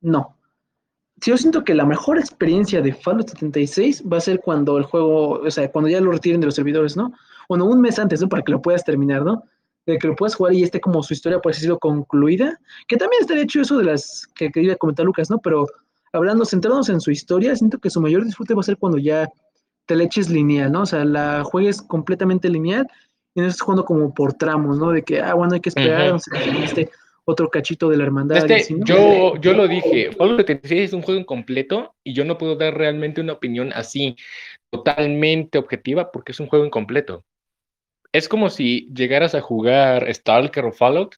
No. Si yo siento que la mejor experiencia de Fallout 76 va a ser cuando el juego, o sea, cuando ya lo retiren de los servidores, ¿no? O no, un mes antes, ¿no? Para que lo puedas terminar, ¿no? De que lo puedas jugar y esté como su historia, por así decirlo, concluida. Que también estaría hecho eso de las que quería comentar Lucas, ¿no? Pero hablando, centrándonos en su historia, siento que su mayor disfrute va a ser cuando ya te le eches lineal, ¿no? O sea, la juegues completamente lineal y no estés jugando como por tramos, ¿no? De que, ah, bueno, hay que esperar, este otro cachito de la hermandad. Este, yo, yo lo dije, Fallout 76 es un juego incompleto y yo no puedo dar realmente una opinión así totalmente objetiva porque es un juego incompleto. Es como si llegaras a jugar Stalker o Fallout,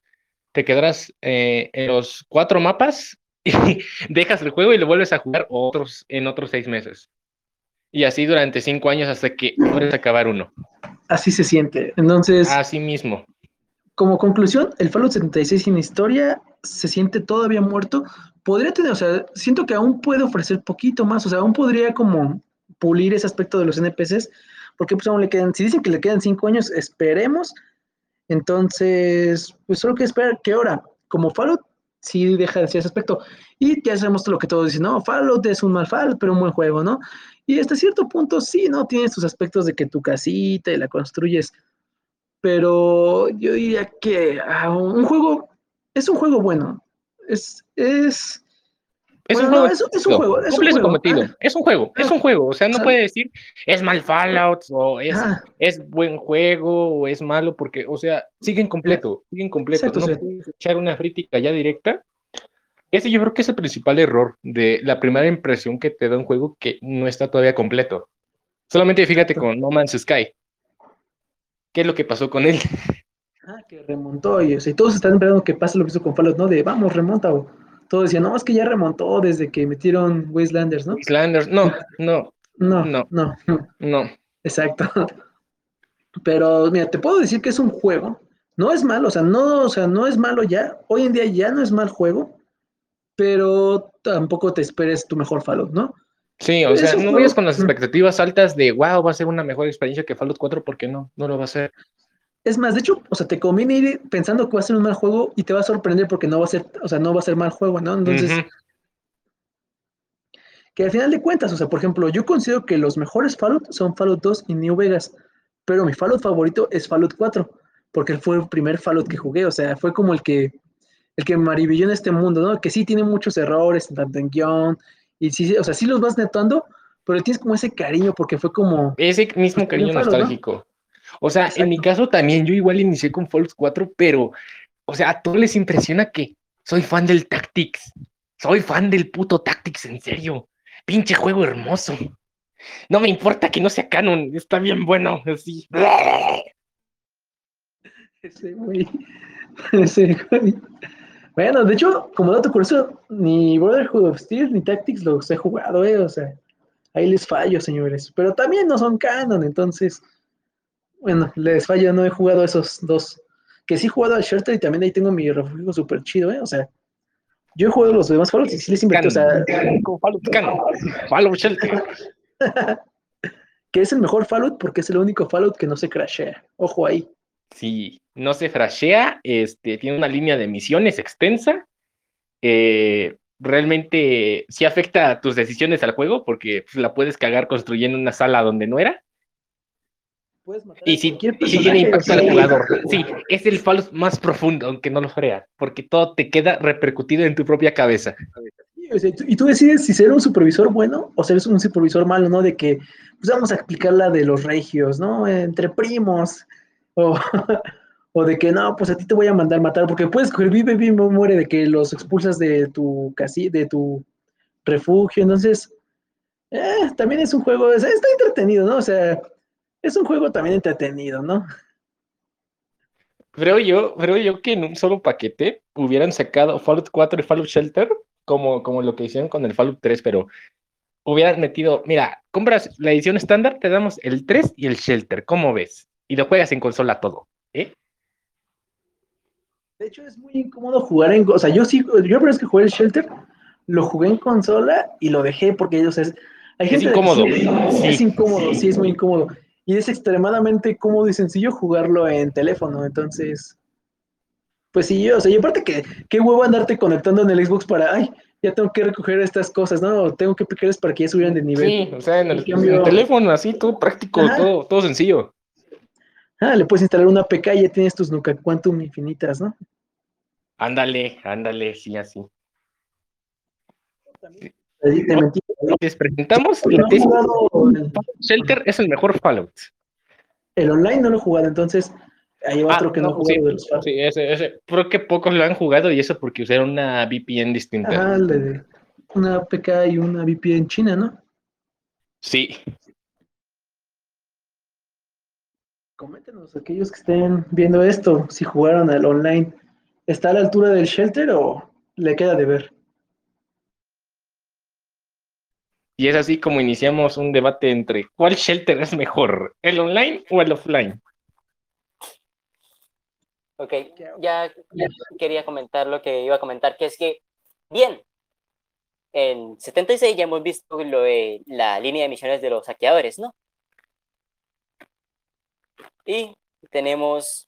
te quedaras eh, en los cuatro mapas y dejas el juego y lo vuelves a jugar otros, en otros seis meses. Y así durante cinco años hasta que puedes acabar uno. Así se siente. Entonces. Así mismo. Como conclusión, el Fallout 76 sin historia se siente todavía muerto. Podría tener, o sea, siento que aún puede ofrecer poquito más, o sea, aún podría como pulir ese aspecto de los NPCs, porque pues aún le quedan, si dicen que le quedan cinco años, esperemos. Entonces, pues solo que esperar que ahora, como Fallout sí deja de ser ese aspecto. Y ya sabemos lo que todos dicen, no, Fallout es un mal Fallout, pero un buen juego, ¿no? Y hasta cierto punto sí, ¿no? Tiene sus aspectos de que tu casita y la construyes, pero yo diría que ah, un juego es un juego bueno. Es, es, es, un juego, es, un juego. Es un juego. Ah. Es un juego. Es un juego. O sea, no puede decir es mal Fallout o es, ah. es buen juego o es malo porque, o sea, siguen completo. Siguen completo. no puedes echar una crítica ya directa. Ese yo creo que es el principal error de la primera impresión que te da un juego que no está todavía completo. Solamente fíjate con No Man's Sky. ¿Qué es lo que pasó con él? Ah, que remontó y, todos están esperando que pase lo que hizo con Fallout, ¿no? De vamos, remonta. O todos decían, no, es que ya remontó desde que metieron Wastelanders, ¿no? Wastelanders, no, no. No, no, no. No. Exacto. Pero mira, te puedo decir que es un juego. No es malo, o sea, no, o sea, no es malo ya. Hoy en día ya no es mal juego, pero tampoco te esperes tu mejor Fallout, ¿no? Sí, o sea, no vayas con las expectativas altas de wow, va a ser una mejor experiencia que Fallout 4, porque no, no lo va a ser. Es más, de hecho, o sea, te conviene ir pensando que va a ser un mal juego y te va a sorprender porque no va a ser, o sea, no va a ser mal juego, ¿no? Entonces, que al final de cuentas, o sea, por ejemplo, yo considero que los mejores Fallout son Fallout 2 y New Vegas, pero mi Fallout favorito es Fallout 4, porque fue el primer Fallout que jugué, o sea, fue como el que, el que maravilló en este mundo, ¿no? Que sí tiene muchos errores, tanto en guion, y sí, o sea, sí los vas netando, pero tienes como ese cariño, porque fue como... Ese mismo cariño nostálgico. O sea, en mi caso también, yo igual inicié con Fallout 4, pero, o sea, a todos les impresiona que soy fan del Tactics. Soy fan del puto Tactics, en serio. Pinche juego hermoso. No me importa que no sea canon, está bien bueno, así. Ese güey. Ese güey. Bueno, de hecho, como dato curioso, ni Brotherhood of Steel ni Tactics los he jugado, ¿eh? O sea, ahí les fallo, señores. Pero también no son canon, entonces, bueno, les fallo, no he jugado esos dos. Que sí he jugado al Shelter y también ahí tengo mi refugio súper chido, ¿eh? O sea, yo he jugado los demás Fallout y sí les invertí, o sea... Fallout Fallout Shelter. que es el mejor Fallout porque es el único Fallout que no se crashea. Ojo ahí. Sí, no se crashea, este, tiene una línea de misiones extensa. Eh, realmente sí afecta a tus decisiones al juego porque pues, la puedes cagar construyendo una sala donde no era. Y si, si tiene impacto al jugador. Sí, es el Fallout más profundo, aunque no lo crea, porque todo te queda repercutido en tu propia cabeza. Y tú decides si ser un supervisor bueno o ser un supervisor malo, ¿no? De que, pues vamos a explicar la de los regios, ¿no? Entre primos. O, o de que no, pues a ti te voy a mandar matar, porque puedes coger vive, vive, muere, de que los expulsas de tu casi, de tu refugio. Entonces, eh, también es un juego, está entretenido, ¿no? O sea, es un juego también entretenido, ¿no? Creo yo, creo yo que en un solo paquete hubieran sacado Fallout 4 y Fallout Shelter, como, como lo que hicieron con el Fallout 3, pero hubieran metido, mira, compras la edición estándar, te damos el 3 y el Shelter, ¿cómo ves? Y lo juegas en consola todo, ¿eh? De hecho, es muy incómodo jugar en. O sea, yo sí, yo la primera vez que jugué el Shelter, lo jugué en consola y lo dejé porque ellos es. Hay gente es incómodo. Es incómodo, sí, es muy incómodo y es extremadamente cómodo y sencillo jugarlo en teléfono. Entonces, pues sí, o sea, y aparte que qué huevo andarte conectando en el Xbox para, ay, ya tengo que recoger estas cosas, ¿no? Tengo que picarles para que ya subieran de nivel. Sí, o sea, en el, teléfono, así, todo práctico, todo, todo sencillo. Ah, le puedes instalar una PK y ya tienes tus Nuka Quantum infinitas, ¿no? Ándale, ándale, sí, así. Les presentamos la tesis. Shelter es el mejor Fallout. El online no lo he jugado, entonces hay ah, otro que no, he jugado de los Fallout. Sí, ese, ese. Creo que pocos lo han jugado y eso porque usaron una VPN distinta. Ah, una PK y una VPN china, ¿no? Sí. Coméntenos, aquellos que estén viendo esto, si jugaron al online, ¿está a la altura del shelter o le queda de ver? Y es así como iniciamos un debate entre cuál shelter es mejor, el online o el offline. Ok, ya, quería comentar lo que iba a comentar, que es que, bien, en 76 ya hemos visto lo de la línea de misiones de los saqueadores, ¿no? Y tenemos,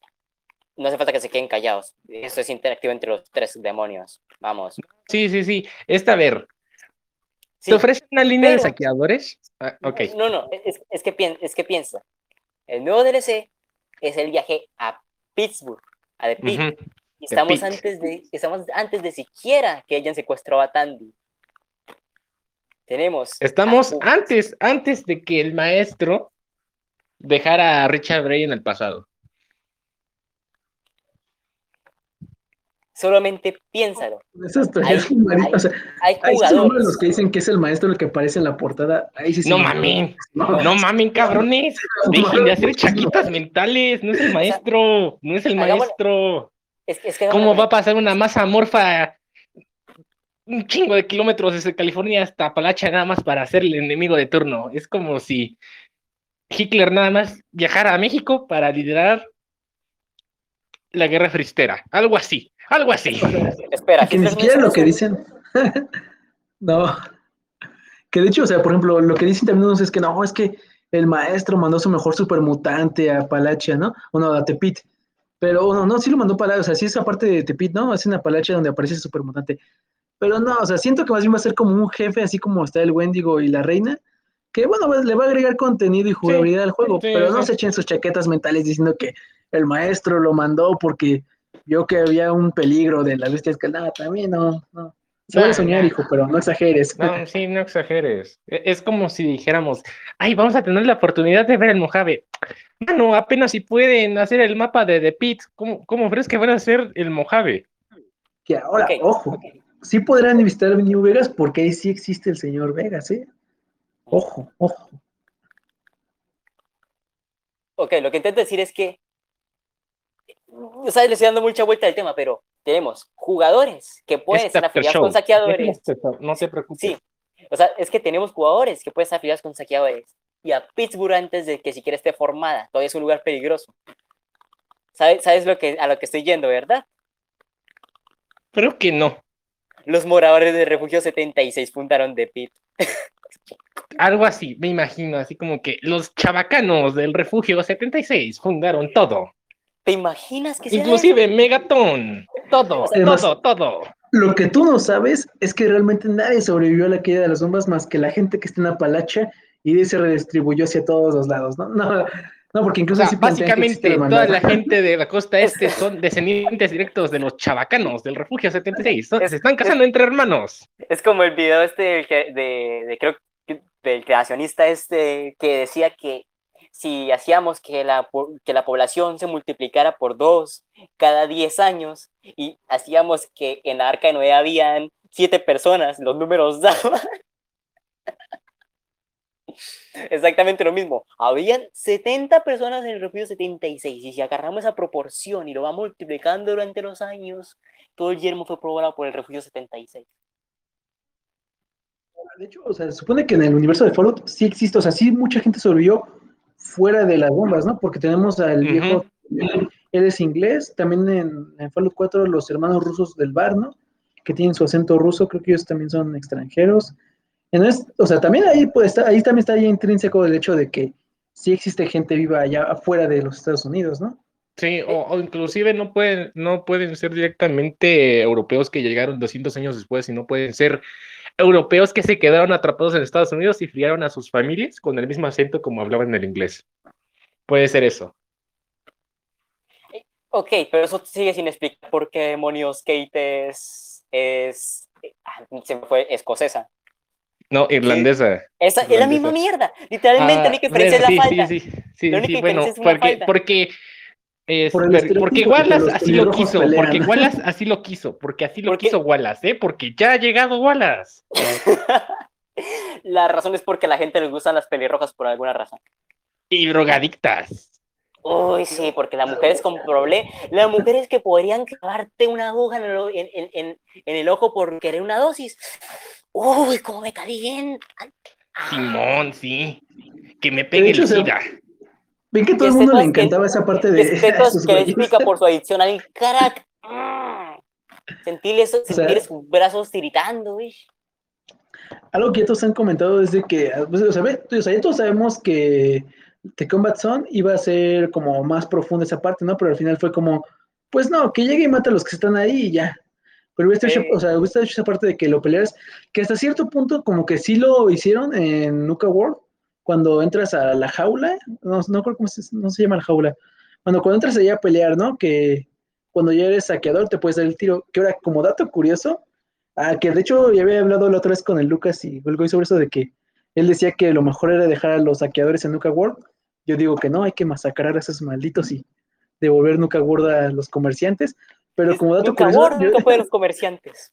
no hace falta que se queden callados, esto es interactivo entre los tres demonios, vamos. Sí, sí, sí, esta a ver, ¿Te ofrece una línea de saqueadores? Ah, no, no, es, es, que es que piensa. El nuevo DLC es el viaje a Pittsburgh, a The Pit. y estamos antes, de, estamos antes de siquiera que hayan secuestrado a Tandy. Tenemos. Estamos antes, antes de que el maestro dejara a Richard Bray en el pasado. Solamente piénsalo. hay, hay, hay, jugadores. de los que dicen que es el maestro el que aparece en la portada. no mamen, no, mamen, cabrones. Dejen de hacer chaquitas mentales. No es el maestro, no es el maestro. ¿Cómo va a pasar una masa morfa un chingo de kilómetros desde California hasta Apalacha nada más para ser el enemigo de turno? Es como si Hitler nada más viajara a México para liderar la guerra fristera, algo así. Algo así. Espera, que ni siquiera lo que dicen. no. Que de hecho, o sea, por ejemplo, lo que dicen también es que no, es que el maestro mandó su mejor supermutante a Palacha, ¿no? O no, a Tepit. Pero no, no, sí lo mandó para, o sea, sí es aparte de Tepit, ¿no? Es en Apalacha donde aparece el supermutante. Pero no, o sea, siento que más bien va a ser como un jefe, así como está el Wendigo y la reina, que bueno, pues, le va a agregar contenido y jugabilidad al juego, pero no se echen sus chaquetas mentales diciendo que el maestro lo mandó porque vio que había un peligro de las bestias escalada. También no, no. Se a soñar, hijo, pero no exageres. No, sí, no exageres. E, es como si dijéramos, ay, vamos a tener la oportunidad de ver el Mojave. Bueno, apenas si pueden hacer el mapa de The Pit, ¿cómo, cómo crees que van a hacer el Mojave? Que ahora, ojo, sí podrán visitar New Vegas porque ahí sí existe el señor Vegas, ¿eh? Ojo, ojo. Ok, lo que intento decir es que, o sea, le estoy dando mucha vuelta al tema, pero tenemos jugadores que pueden estar afiliados con saqueadores. No se preocupe. Sí, o sea, es que tenemos jugadores que pueden estar afiliados con saqueadores. Y a Pittsburgh antes de que siquiera esté formada, todavía es un lugar peligroso. ¿Sabes, sabes lo que, a lo que estoy yendo, verdad? Creo que no. Los moradores de Refugio 76 fundaron The Pit. Algo así, me imagino, así como que los chavacanos del Refugio 76 fundaron todo. ¿Te imaginas que Inclusive Megaton, todo, todo, todo. Lo que tú no sabes es que realmente nadie sobrevivió a la caída de las bombas más que la gente que está en Apalacha y se redistribuyó hacia todos los lados, ¿no? No, no porque incluso básicamente toda la gente de la costa este son descendientes directos de los chavacanos del refugio 76, se están casando entre hermanos. Es como el video este de, de, de creo del creacionista este que decía que si hacíamos que la, que la población se multiplicara por dos cada 10 años y hacíamos que en la arca de Noé habían siete personas, los números daban. Exactamente lo mismo. Habían 70 personas en el refugio 76 y si agarramos esa proporción y lo vamos multiplicando durante los años, todo el yermo fue probado por el refugio 76. De hecho, o sea, se supone que en el universo de Fallout sí existe, o sea, sí mucha gente sobrevivió fuera de las bombas, ¿no? Porque tenemos al viejo, él es inglés, también en, Fallout 4 los hermanos rusos del bar, ¿no? Que tienen su acento ruso, creo que ellos también son extranjeros. o sea, también ahí, puede estar, ahí también está ahí intrínseco el hecho de que sí existe gente viva allá afuera de los Estados Unidos, ¿no? Sí, o, inclusive no pueden, no pueden ser directamente europeos que llegaron 200 años después, sino pueden ser europeos que se quedaron atrapados en Estados Unidos y friaron a sus familias con el mismo acento como hablaban el inglés. Puede ser eso. Ok, pero eso sigue sin explicar por qué demonios Kate es, es ah, se fue escocesa. No, irlandesa. Esa, es la misma mierda. Literalmente, la única diferencia es la falta. Sí, sí, sí, sí, bueno, porque, porque porque Wallace así lo quiso, porque Wallace así lo quiso, porque así lo quiso Wallace, ¿eh? Porque ya ha llegado Wallace. la razón es porque a la gente les gustan las pelirrojas por alguna razón. Y drogadictas. Uy, sí, porque las mujeres con problemas, las mujeres que podrían clavarte una aguja en el, ojo por querer una dosis. Uy, cómo me calientan. Simón, sí. Que me pegue el SIDA. Ven que todo el mundo le encantaba esa parte de. Respetos que explica por su adicción al crack. Sentir, eso, sentir sus brazos tiritando, güey. Algo que ya todos han comentado es de que, pues, o sea, ya todos sabemos que The Combat Zone iba a ser como más profunda esa parte, ¿no? Pero al final fue como, pues no, que llegue y mate a los que están ahí y ya. Pero hubiera hecho, o sea, hecho esa parte de que lo pelearas, que hasta cierto punto como que sí lo hicieron en Nuka World, cuando entras a la jaula, no, no creo cómo se, no se llama la jaula, cuando, cuando entras allá a pelear, ¿no? Que cuando ya eres saqueador te puedes dar el tiro, que ahora como dato curioso, ah, que de hecho ya había hablado la otra vez con el Lucas y algo sobre eso de que él decía que lo mejor era dejar a los saqueadores en Nuka World, yo digo que no, hay que masacrar a esos malditos y devolver Nuka World a los comerciantes, pero como dato curioso... World, yo, nunca los comerciantes.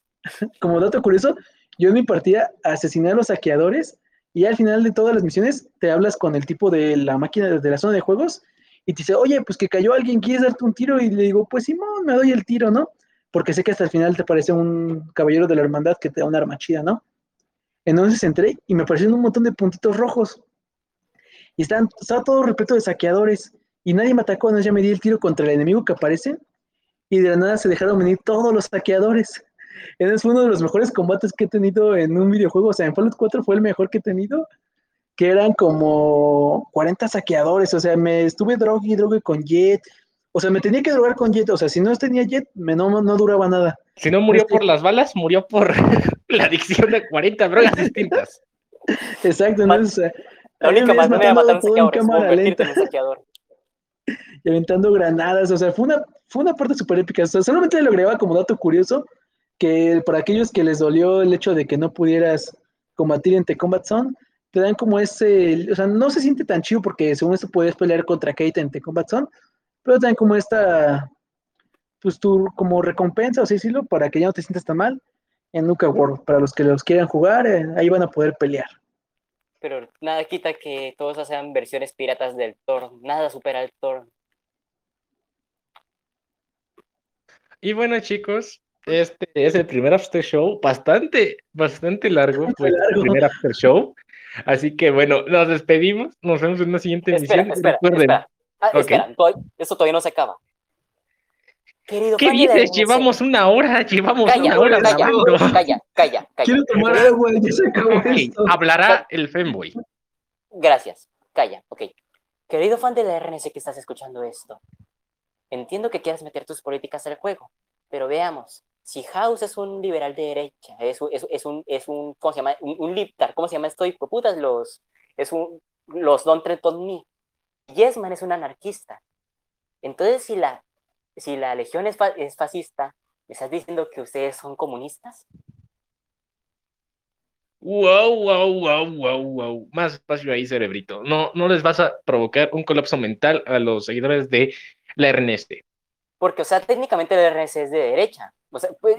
como dato curioso, yo en mi partida asesiné a los saqueadores y al final de todas las misiones te hablas con el tipo de la máquina de la zona de juegos y te dice, oye, pues que cayó alguien, ¿quieres darte un tiro? Y le digo, pues Simón, me doy el tiro, ¿no? Porque sé que hasta el final te parece un caballero de la hermandad que te da una arma chida, ¿no? Entonces entré y me aparecieron un montón de puntitos rojos. Y estaban, estaba todo repleto de saqueadores. Y nadie me atacó, entonces ya me di el tiro contra el enemigo que aparece. Y de la nada se dejaron venir todos los saqueadores. Ese fue uno de los mejores combates que he tenido en un videojuego. O sea, en Fallout 4 fue el mejor que he tenido. Que eran como 40 saqueadores. O sea, me estuve drogue y drogue con Jet. O sea, me tenía que drogar con Jet. O sea, si no tenía Jet, me no, no duraba nada. Si no murió por las balas, murió por la adicción de 40 drogas distintas. Exacto, entonces. La única manera de matar es un saqueador. Y aventando granadas, o sea, fue una, fue una parte súper épica. O sea, solamente lo agregaba como dato curioso que para aquellos que les dolió el hecho de que no pudieras combatir en The Combat Zone, te dan como ese, o sea, no se siente tan chido porque según esto puedes pelear contra Kate en The Combat Zone, pero te dan como esta, pues tu, como recompensa, o así decirlo, para que ya no te sientas tan mal en Nuka World. Para los que los quieran jugar, eh, ahí van a poder pelear. Pero nada quita que todos sean versiones piratas del Thor, nada supera el Thor. Y bueno, chicos, este es el primer after show, bastante, bastante largo, fue el primer after show. Así que bueno, nos despedimos, nos vemos en una siguiente emisión. Espera, espera, ah, espera. esto todavía no se acaba. Querido ¿Qué dices? Llevamos una hora, llevamos una hora calla, Calla, calla, calla. Quiero tomar agua, ya se acabó esto. Hablará el femboy. Gracias, calla, ok. Querido fan de la RNC que estás escuchando esto, entiendo que quieras meter tus políticas al juego, pero veamos, si House es un liberal de derecha, es, es, es un, es un, ¿cómo se llama? Un, un liptar, ¿cómo se llama esto? Putas, los, es un, los Don't Tread on Me. Yesman es un anarquista. Entonces, si la, si la legión es, es fascista, ¿me estás diciendo que ustedes son comunistas? Wow, wow, wow, wow, wow. Más espacio ahí, cerebrito. No, no les vas a provocar un colapso mental a los seguidores de la RNC. Porque, o sea, técnicamente la RNC es de derecha. O sea, pues,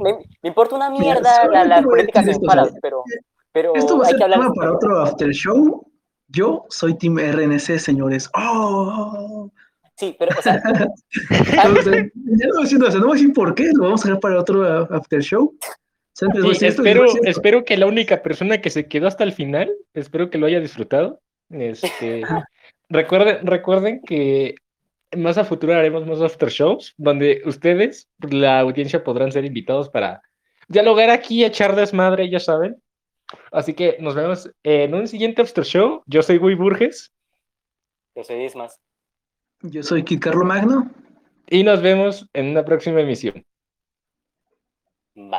me, importa una mierda la, la política sexual, pero, pero esto va a ser tema para otro after show. Yo soy Team RNC, señores. ¡Oh! Sí, pero, o sea. ya no voy a no voy a decir por qué, lo vamos a dejar para otro after show. espero, espero que la única persona que se quedó hasta el final, espero que lo haya disfrutado. Este, recuerden, recuerden que más a futuro haremos más after shows donde ustedes, la audiencia, podrán ser invitados para dialogar aquí, echar desmadre, ya saben. Así que nos vemos en un siguiente after show. Yo soy Guy Burges. Yo soy Ismas. Yo soy Kit Carlo Magno. Y nos vemos en una próxima emisión. Bye.